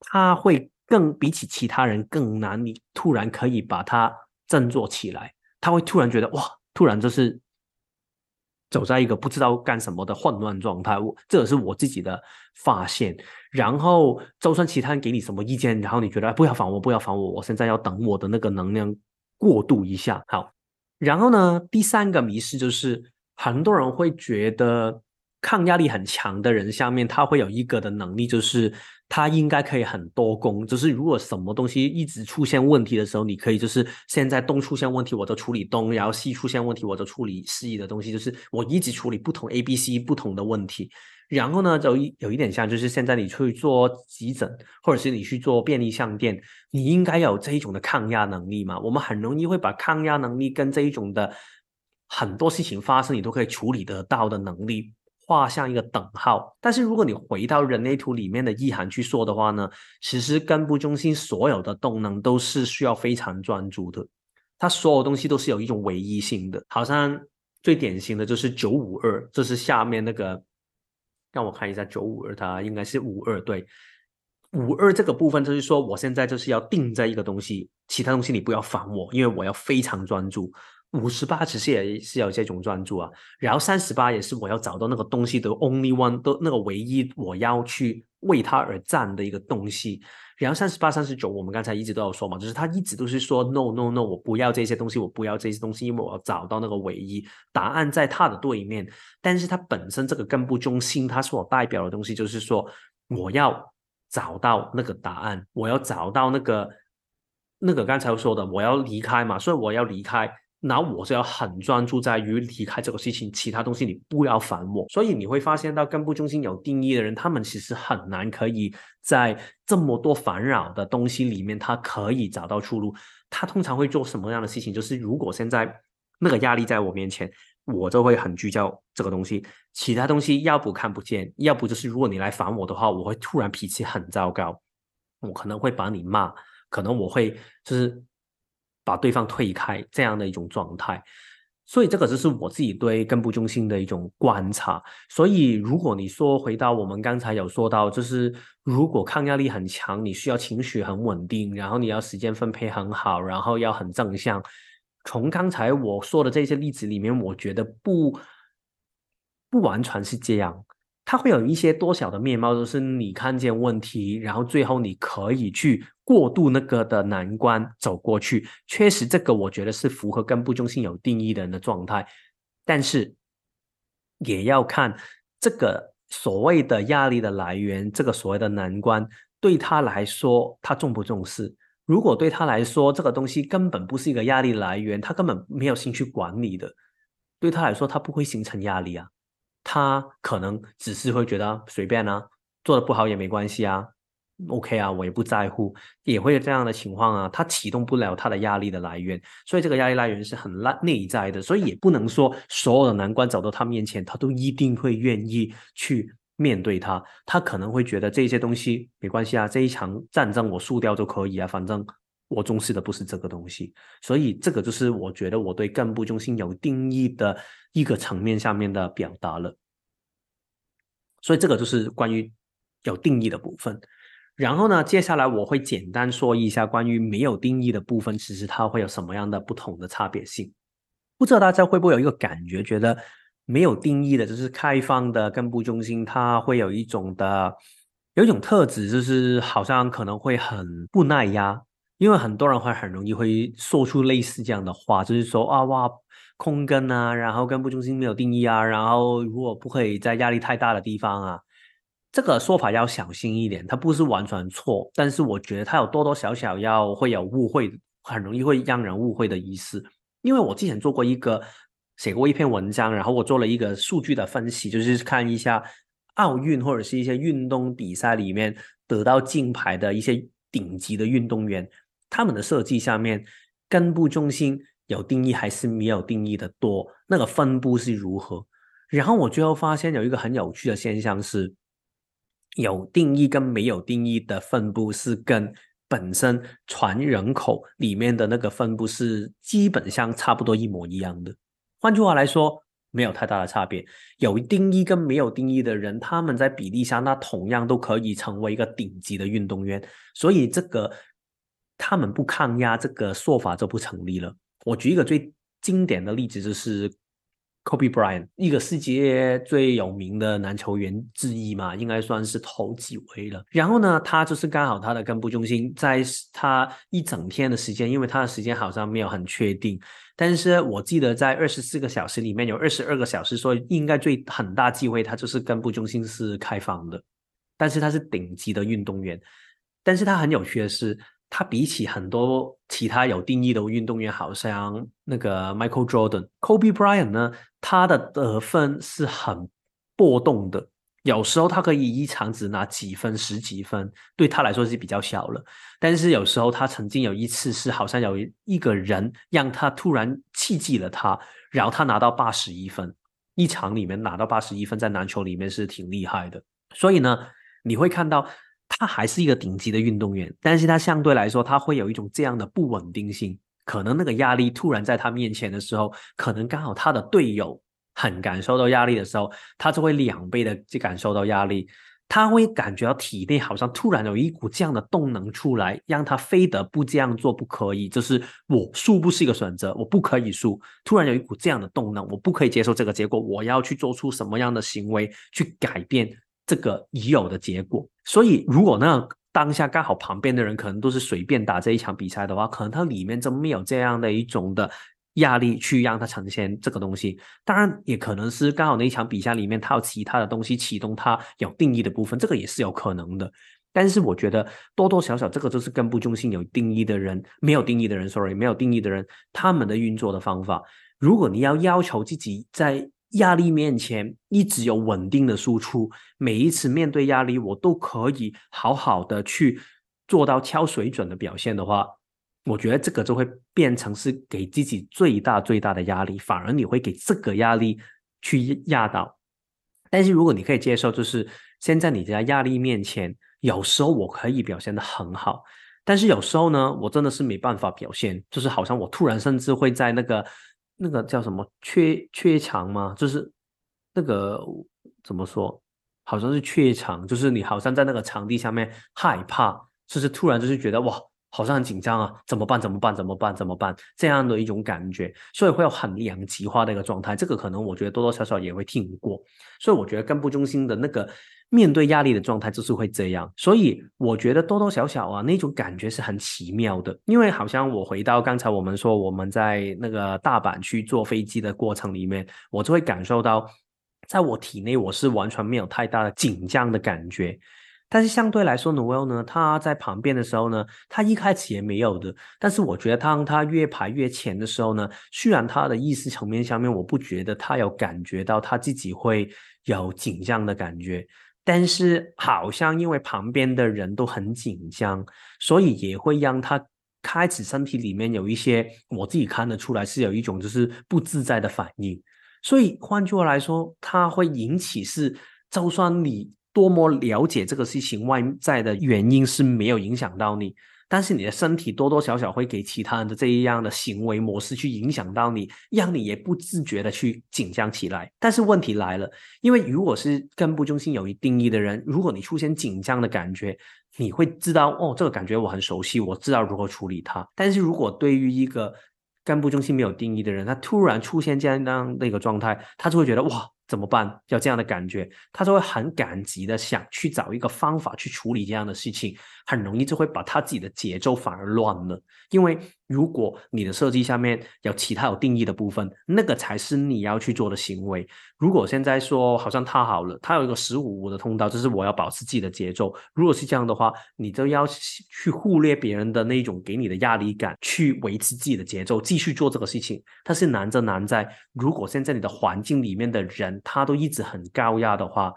他会更比起其他人更难。你突然可以把他振作起来，他会突然觉得哇，突然就是走在一个不知道干什么的混乱状态。我这是我自己的发现。然后，就算其他人给你什么意见，然后你觉得哎不要烦我，不要烦我，我现在要等我的那个能量过渡一下。好。然后呢，第三个迷失就是很多人会觉得抗压力很强的人下面他会有一个的能力，就是他应该可以很多功，就是如果什么东西一直出现问题的时候，你可以就是现在东出现问题我就处理东，然后西出现问题我就处理西的东西，就是我一直处理不同 A、B、C 不同的问题。然后呢，就有一点像，就是现在你去做急诊，或者是你去做便利商店，你应该有这一种的抗压能力嘛？我们很容易会把抗压能力跟这一种的很多事情发生你都可以处理得到的能力画上一个等号。但是如果你回到人类图里面的意涵去说的话呢，其实根部中心所有的动能都是需要非常专注的，它所有东西都是有一种唯一性的。好像最典型的就是九五二，这是下面那个，让我看一下九五二，它应该是五二对。五二这个部分就是说，我现在就是要定在一个东西，其他东西你不要烦我，因为我要非常专注。五十八其实也是有这种专注啊，然后三十八也是我要找到那个东西的 only one，都那个唯一我要去为他而战的一个东西。然后三十八、三十九，我们刚才一直都有说嘛，就是他一直都是说 no no no，我不要这些东西，我不要这些东西，因为我要找到那个唯一答案在他的对面。但是他本身这个根部中心，它所代表的东西就是说我要。找到那个答案，我要找到那个那个刚才说的，我要离开嘛，所以我要离开，那我就要很专注在于离开这个事情，其他东西你不要烦我。所以你会发现到根部中心有定义的人，他们其实很难可以在这么多烦扰的东西里面，他可以找到出路。他通常会做什么样的事情？就是如果现在那个压力在我面前。我就会很聚焦这个东西，其他东西要不看不见，要不就是如果你来烦我的话，我会突然脾气很糟糕，我可能会把你骂，可能我会就是把对方推开这样的一种状态。所以这个就是我自己对根部中心的一种观察。所以如果你说回到我们刚才有说到，就是如果抗压力很强，你需要情绪很稳定，然后你要时间分配很好，然后要很正向。从刚才我说的这些例子里面，我觉得不不完全是这样，它会有一些多小的面貌，都是你看见问题，然后最后你可以去过渡那个的难关走过去。确实，这个我觉得是符合根部中心有定义的人的状态，但是也要看这个所谓的压力的来源，这个所谓的难关对他来说，他重不重视。如果对他来说，这个东西根本不是一个压力来源，他根本没有兴趣管理的，对他来说，他不会形成压力啊。他可能只是会觉得随便啊，做的不好也没关系啊，OK 啊，我也不在乎，也会有这样的情况啊。他启动不了他的压力的来源，所以这个压力来源是很内内在的，所以也不能说所有的难关走到他面前，他都一定会愿意去。面对他，他可能会觉得这些东西没关系啊，这一场战争我输掉就可以啊，反正我重视的不是这个东西，所以这个就是我觉得我对干部中心有定义的一个层面下面的表达了。所以这个就是关于有定义的部分。然后呢，接下来我会简单说一下关于没有定义的部分，其实它会有什么样的不同的差别性。不知道大家会不会有一个感觉，觉得？没有定义的，就是开放的根部中心，它会有一种的，有一种特质，就是好像可能会很不耐压，因为很多人会很容易会说出类似这样的话，就是说啊哇空根啊，然后根部中心没有定义啊，然后如果不可以在压力太大的地方啊，这个说法要小心一点，它不是完全错，但是我觉得它有多多少少要会有误会，很容易会让人误会的意思，因为我之前做过一个。写过一篇文章，然后我做了一个数据的分析，就是看一下奥运或者是一些运动比赛里面得到金牌的一些顶级的运动员，他们的设计下面根部中心有定义还是没有定义的多，那个分布是如何？然后我最后发现有一个很有趣的现象是，有定义跟没有定义的分布是跟本身全人口里面的那个分布是基本上差不多一模一样的。换句话来说，没有太大的差别。有定义跟没有定义的人，他们在比例上，那同样都可以成为一个顶级的运动员。所以，这个他们不抗压这个说法就不成立了。我举一个最经典的例子，就是。Kobe Bryant，一个世界最有名的男球员之一嘛，应该算是头几位了。然后呢，他就是刚好他的根部中心在他一整天的时间，因为他的时间好像没有很确定，但是我记得在二十四个小时里面有二十二个小时说应该最很大机会他就是根部中心是开放的，但是他是顶级的运动员，但是他很有趣的是。他比起很多其他有定义的运动员，好像那个 Michael Jordan、Kobe Bryant 呢，他的得分是很波动的。有时候他可以一场只拿几分、十几分，对他来说是比较小了。但是有时候他曾经有一次是好像有一个人让他突然气记了他，然后他拿到八十一分。一场里面拿到八十一分，在篮球里面是挺厉害的。所以呢，你会看到他还是一个顶级的运动员，但是他相对来说，他会有一种这样的不稳定性。可能那个压力突然在他面前的时候，可能刚好他的队友很感受到压力的时候，他就会两倍的去感受到压力。他会感觉到体内好像突然有一股这样的动能出来，让他非得不这样做不可以。就是我输不是一个选择，我不可以输。突然有一股这样的动能，我不可以接受这个结果，我要去做出什么样的行为去改变这个已有的结果。所以，如果那当下刚好旁边的人可能都是随便打这一场比赛的话，可能他里面就没有这样的一种的压力去让他呈现这个东西。当然，也可能是刚好那一场比赛里面他有其他的东西启动他有定义的部分，这个也是有可能的。但是我觉得多多少少这个就是根部中心有定义的人，没有定义的人，sorry，没有定义的人他们的运作的方法。如果你要要求自己在压力面前一直有稳定的输出，每一次面对压力，我都可以好好的去做到超水准的表现的话，我觉得这个就会变成是给自己最大最大的压力，反而你会给这个压力去压倒。但是如果你可以接受，就是现在你在压力面前，有时候我可以表现的很好，但是有时候呢，我真的是没办法表现，就是好像我突然甚至会在那个。那个叫什么缺缺场吗？就是那个怎么说？好像是怯场，就是你好像在那个场地下面害怕，就是突然就是觉得哇，好像很紧张啊，怎么办？怎么办？怎么办？怎么办？这样的一种感觉，所以会有很两极化的一个状态。这个可能我觉得多多少少也会听过，所以我觉得根部中心的那个。面对压力的状态就是会这样，所以我觉得多多少少啊，那种感觉是很奇妙的。因为好像我回到刚才我们说我们在那个大阪去坐飞机的过程里面，我就会感受到，在我体内我是完全没有太大的紧张的感觉。但是相对来说，Noel 呢，他在旁边的时候呢，他一开始也没有的。但是我觉得当他越排越前的时候呢，虽然他的意识层面下面我不觉得他有感觉到他自己会有紧张的感觉。但是好像因为旁边的人都很紧张，所以也会让他开始身体里面有一些我自己看得出来是有一种就是不自在的反应。所以换句话来说，它会引起是，就算你多么了解这个事情外在的原因是没有影响到你。但是你的身体多多少少会给其他人的这一样的行为模式去影响到你，让你也不自觉的去紧张起来。但是问题来了，因为如果是根部中心有一定义的人，如果你出现紧张的感觉，你会知道哦，这个感觉我很熟悉，我知道如何处理它。但是如果对于一个根部中心没有定义的人，他突然出现这样的一个状态，他就会觉得哇。怎么办？要这样的感觉，他就会很感激的想去找一个方法去处理这样的事情，很容易就会把他自己的节奏反而乱了。因为如果你的设计下面有其他有定义的部分，那个才是你要去做的行为。如果现在说好像他好了，他有一个十五五的通道，就是我要保持自己的节奏。如果是这样的话，你就要去忽略别人的那种给你的压力感，去维持自己的节奏，继续做这个事情。但是难就难在，如果现在你的环境里面的人。他都一直很高压的话，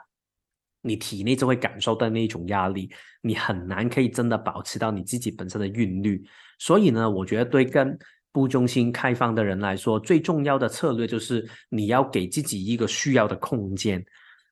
你体内就会感受到那种压力，你很难可以真的保持到你自己本身的韵律。所以呢，我觉得对跟不中心开放的人来说，最重要的策略就是你要给自己一个需要的空间。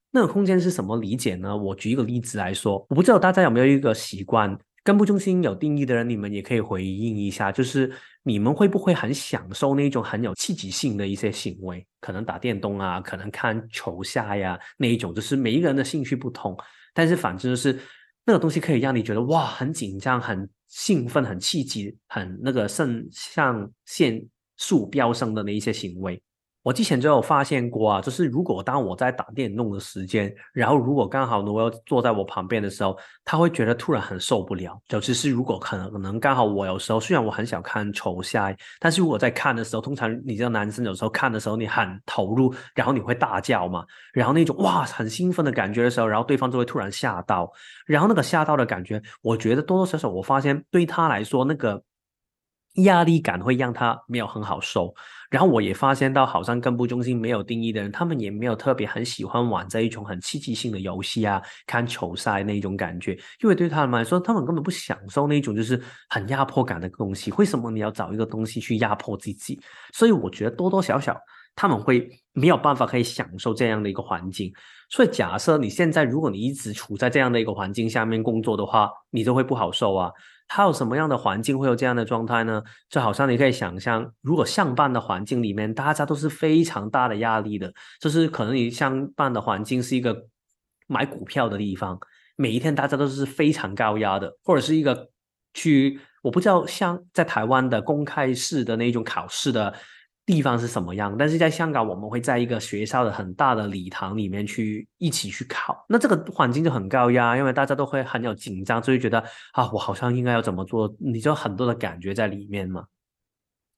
那个空间是什么理解呢？我举一个例子来说，我不知道大家有没有一个习惯。根部中心有定义的人，你们也可以回应一下，就是你们会不会很享受那种很有刺激性的一些行为？可能打电动啊，可能看球赛呀，那一种，就是每一个人的兴趣不同，但是反正就是那个东西可以让你觉得哇，很紧张、很兴奋、很刺激、很那个肾上腺素飙升的那一些行为。我之前就有发现过啊，就是如果当我在打电动的时间，然后如果刚好我要坐在我旁边的时候，他会觉得突然很受不了。尤其是如果可能可能刚好我有时候虽然我很想看球赛，但是如果在看的时候，通常你知道男生有时候看的时候你很投入，然后你会大叫嘛，然后那种哇很兴奋的感觉的时候，然后对方就会突然吓到，然后那个吓到的感觉，我觉得多多少少我发现对他来说那个。压力感会让他没有很好受，然后我也发现到，好像根部中心没有定义的人，他们也没有特别很喜欢玩这一种很刺激性的游戏啊，看球赛那种感觉，因为对他们来说，他们根本不享受那种就是很压迫感的东西。为什么你要找一个东西去压迫自己？所以我觉得多多少少他们会没有办法可以享受这样的一个环境。所以假设你现在如果你一直处在这样的一个环境下面工作的话，你就会不好受啊。它有什么样的环境会有这样的状态呢？就好像你可以想象，如果上班的环境里面大家都是非常大的压力的，就是可能你上班的环境是一个买股票的地方，每一天大家都是非常高压的，或者是一个去我不知道像在台湾的公开式的那种考试的。地方是什么样？但是在香港，我们会在一个学校的很大的礼堂里面去一起去考，那这个环境就很高压，因为大家都会很有紧张，所以觉得啊，我好像应该要怎么做，你就很多的感觉在里面嘛。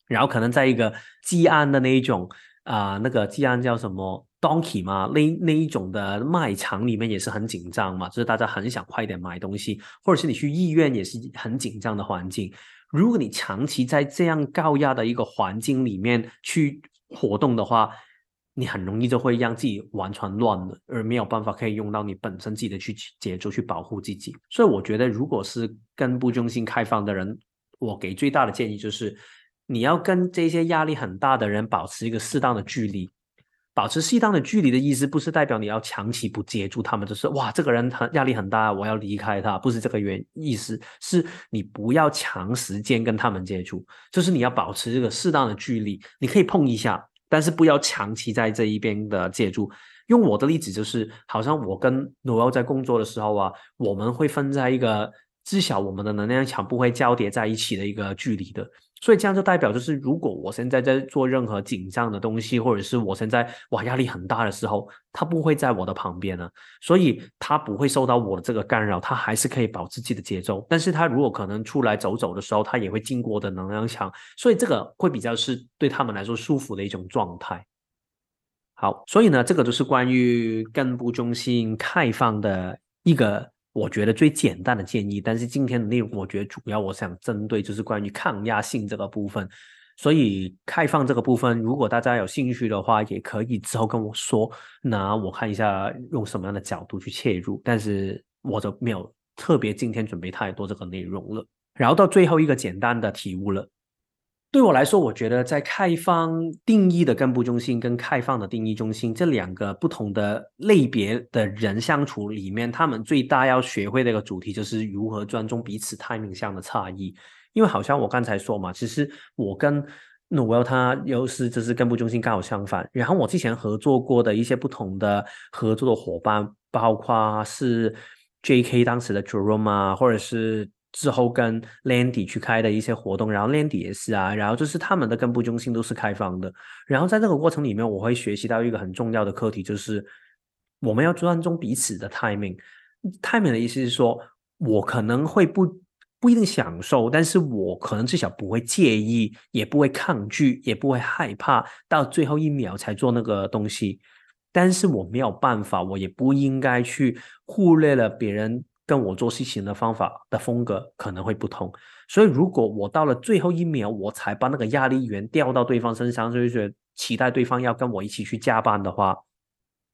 然后可能在一个基安的那一种啊，那个基安叫什么 Donkey 嘛，那那一种的卖场里面也是很紧张嘛，就是大家很想快点买东西，或者是你去医院也是很紧张的环境。如果你长期在这样高压的一个环境里面去活动的话，你很容易就会让自己完全乱了，而没有办法可以用到你本身自己的去节奏去保护自己。所以我觉得，如果是根部中心开放的人，我给最大的建议就是，你要跟这些压力很大的人保持一个适当的距离。保持适当的距离的意思，不是代表你要长期不接触他们，就是哇，这个人很压力很大，我要离开他，不是这个原意思，是你不要长时间跟他们接触，就是你要保持这个适当的距离，你可以碰一下，但是不要长期在这一边的接触。用我的例子就是，好像我跟罗欧在工作的时候啊，我们会分在一个至少我们的能量场不会交叠在一起的一个距离的。所以这样就代表，就是如果我现在在做任何紧张的东西，或者是我现在哇压力很大的时候，他不会在我的旁边呢，所以他不会受到我的这个干扰，他还是可以保持自己的节奏。但是他如果可能出来走走的时候，他也会经过的能量墙，所以这个会比较是对他们来说舒服的一种状态。好，所以呢，这个就是关于根部中心开放的一个。我觉得最简单的建议，但是今天的内容，我觉得主要我想针对就是关于抗压性这个部分，所以开放这个部分，如果大家有兴趣的话，也可以之后跟我说，那我看一下用什么样的角度去切入，但是我就没有特别今天准备太多这个内容了。然后到最后一个简单的题目了。对我来说，我觉得在开放定义的根部中心跟开放的定义中心这两个不同的类别的人相处里面，他们最大要学会的一个主题就是如何尊重彼此 timing 上的差异。因为好像我刚才说嘛，其实我跟 Noel 他又是就是根部中心刚好相反。然后我之前合作过的一些不同的合作的伙伴，包括是 J.K. 当时的 Jerome 啊，或者是。之后跟 Landy 去开的一些活动，然后 Landy 也是啊，然后就是他们的根部中心都是开放的。然后在这个过程里面，我会学习到一个很重要的课题，就是我们要尊重彼此的 timing。timing 的意思是说，我可能会不不一定享受，但是我可能至少不会介意，也不会抗拒，也不会害怕到最后一秒才做那个东西。但是我没有办法，我也不应该去忽略了别人。跟我做事情的方法的风格可能会不同，所以如果我到了最后一秒我才把那个压力源调到对方身上，就是期待对方要跟我一起去加班的话，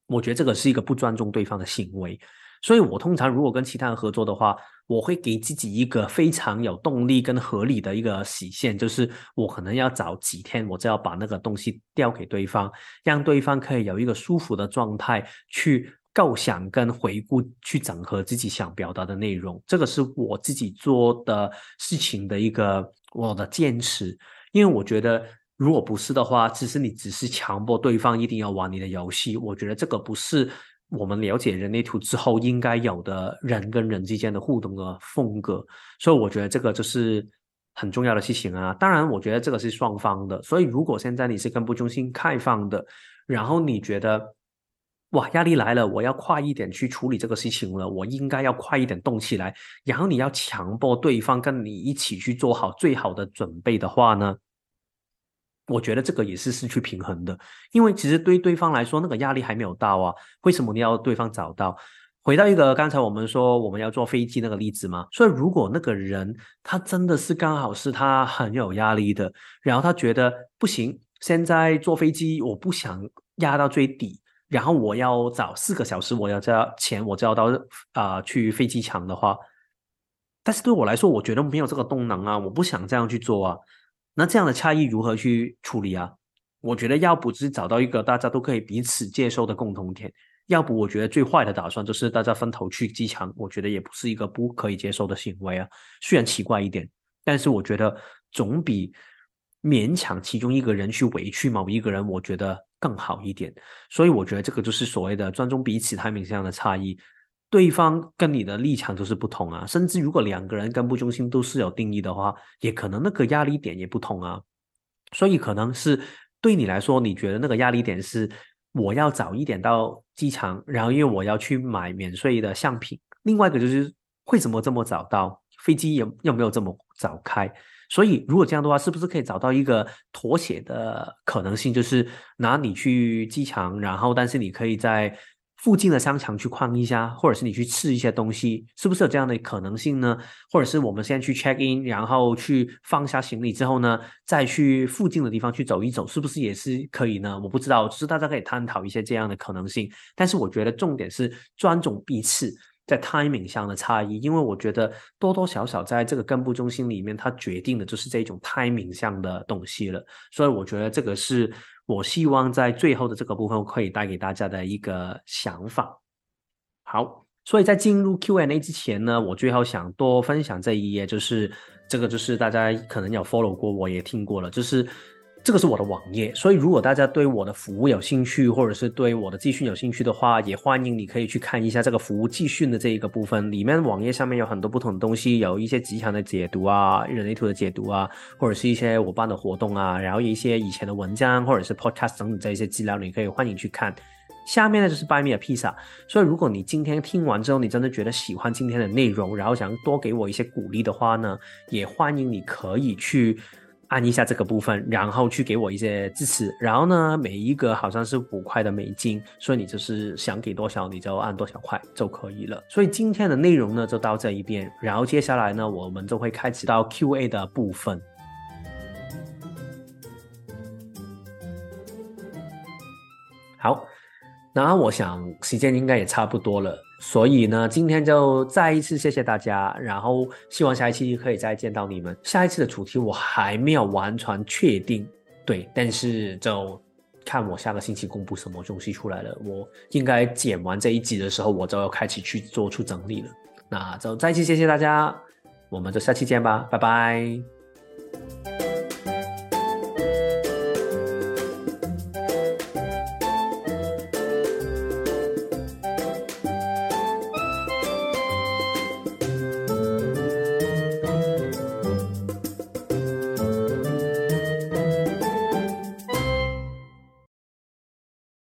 我觉得这个是一个不尊重对方的行为。所以我通常如果跟其他人合作的话，我会给自己一个非常有动力跟合理的一个洗线，就是我可能要早几天，我就要把那个东西调给对方，让对方可以有一个舒服的状态去。构想跟回顾，去整合自己想表达的内容，这个是我自己做的事情的一个我的坚持。因为我觉得，如果不是的话，其实你只是强迫对方一定要玩你的游戏，我觉得这个不是我们了解人类图之后应该有的人跟人之间的互动的风格。所以我觉得这个就是很重要的事情啊。当然，我觉得这个是双方的。所以如果现在你是根部中心开放的，然后你觉得。哇，压力来了，我要快一点去处理这个事情了。我应该要快一点动起来。然后你要强迫对方跟你一起去做好最好的准备的话呢？我觉得这个也是失去平衡的。因为其实对对方来说，那个压力还没有到啊。为什么你要对方找到？回到一个刚才我们说我们要坐飞机那个例子嘛。所以如果那个人他真的是刚好是他很有压力的，然后他觉得不行，现在坐飞机我不想压到最底。然后我要早四个小时，我要交钱，我就要到啊去飞机场的话，但是对我来说，我觉得没有这个动能啊，我不想这样去做啊。那这样的差异如何去处理啊？我觉得要不是找到一个大家都可以彼此接受的共同点，要不我觉得最坏的打算就是大家分头去机场，我觉得也不是一个不可以接受的行为啊。虽然奇怪一点，但是我觉得总比勉强其中一个人去委屈某一个人，我觉得更好一点。所以我觉得这个就是所谓的尊重彼此、太明上的差异。对方跟你的立场就是不同啊，甚至如果两个人根部中心都是有定义的话，也可能那个压力点也不同啊。所以可能是。对你来说，你觉得那个压力点是我要早一点到机场，然后因为我要去买免税的相品。另外一个就是为什么这么早到，飞机有有没有这么早开？所以如果这样的话，是不是可以找到一个妥协的可能性？就是拿你去机场，然后但是你可以在。附近的商场去逛一下，或者是你去吃一些东西，是不是有这样的可能性呢？或者是我们现在去 check in，然后去放下行李之后呢，再去附近的地方去走一走，是不是也是可以呢？我不知道，就是大家可以探讨一些这样的可能性。但是我觉得重点是尊重彼此在 timing 上的差异，因为我觉得多多少少在这个根部中心里面，它决定的就是这种 timing 上的东西了。所以我觉得这个是。我希望在最后的这个部分可以带给大家的一个想法。好，所以在进入 Q&A 之前呢，我最后想多分享这一页，就是这个，就是大家可能有 follow 过，我也听过了，就是。这个是我的网页，所以如果大家对我的服务有兴趣，或者是对我的技训有兴趣的话，也欢迎你可以去看一下这个服务技训的这一个部分。里面网页上面有很多不同的东西，有一些极强的解读啊，人类图的解读啊，或者是一些我办的活动啊，然后一些以前的文章或者是 podcast 等等这一些资料，你可以欢迎去看。下面呢就是 Buy Me a Pizza，所以如果你今天听完之后，你真的觉得喜欢今天的内容，然后想多给我一些鼓励的话呢，也欢迎你可以去。按一下这个部分，然后去给我一些支持。然后呢，每一个好像是五块的美金，所以你就是想给多少你就按多少块就可以了。所以今天的内容呢就到这一边，然后接下来呢我们就会开启到 Q&A 的部分。好，那我想时间应该也差不多了。所以呢，今天就再一次谢谢大家，然后希望下一期可以再见到你们。下一次的主题我还没有完全确定，对，但是就看我下个星期公布什么东西出来了。我应该剪完这一集的时候，我就要开始去做出整理了。那就再一次谢谢大家，我们就下期见吧，拜拜。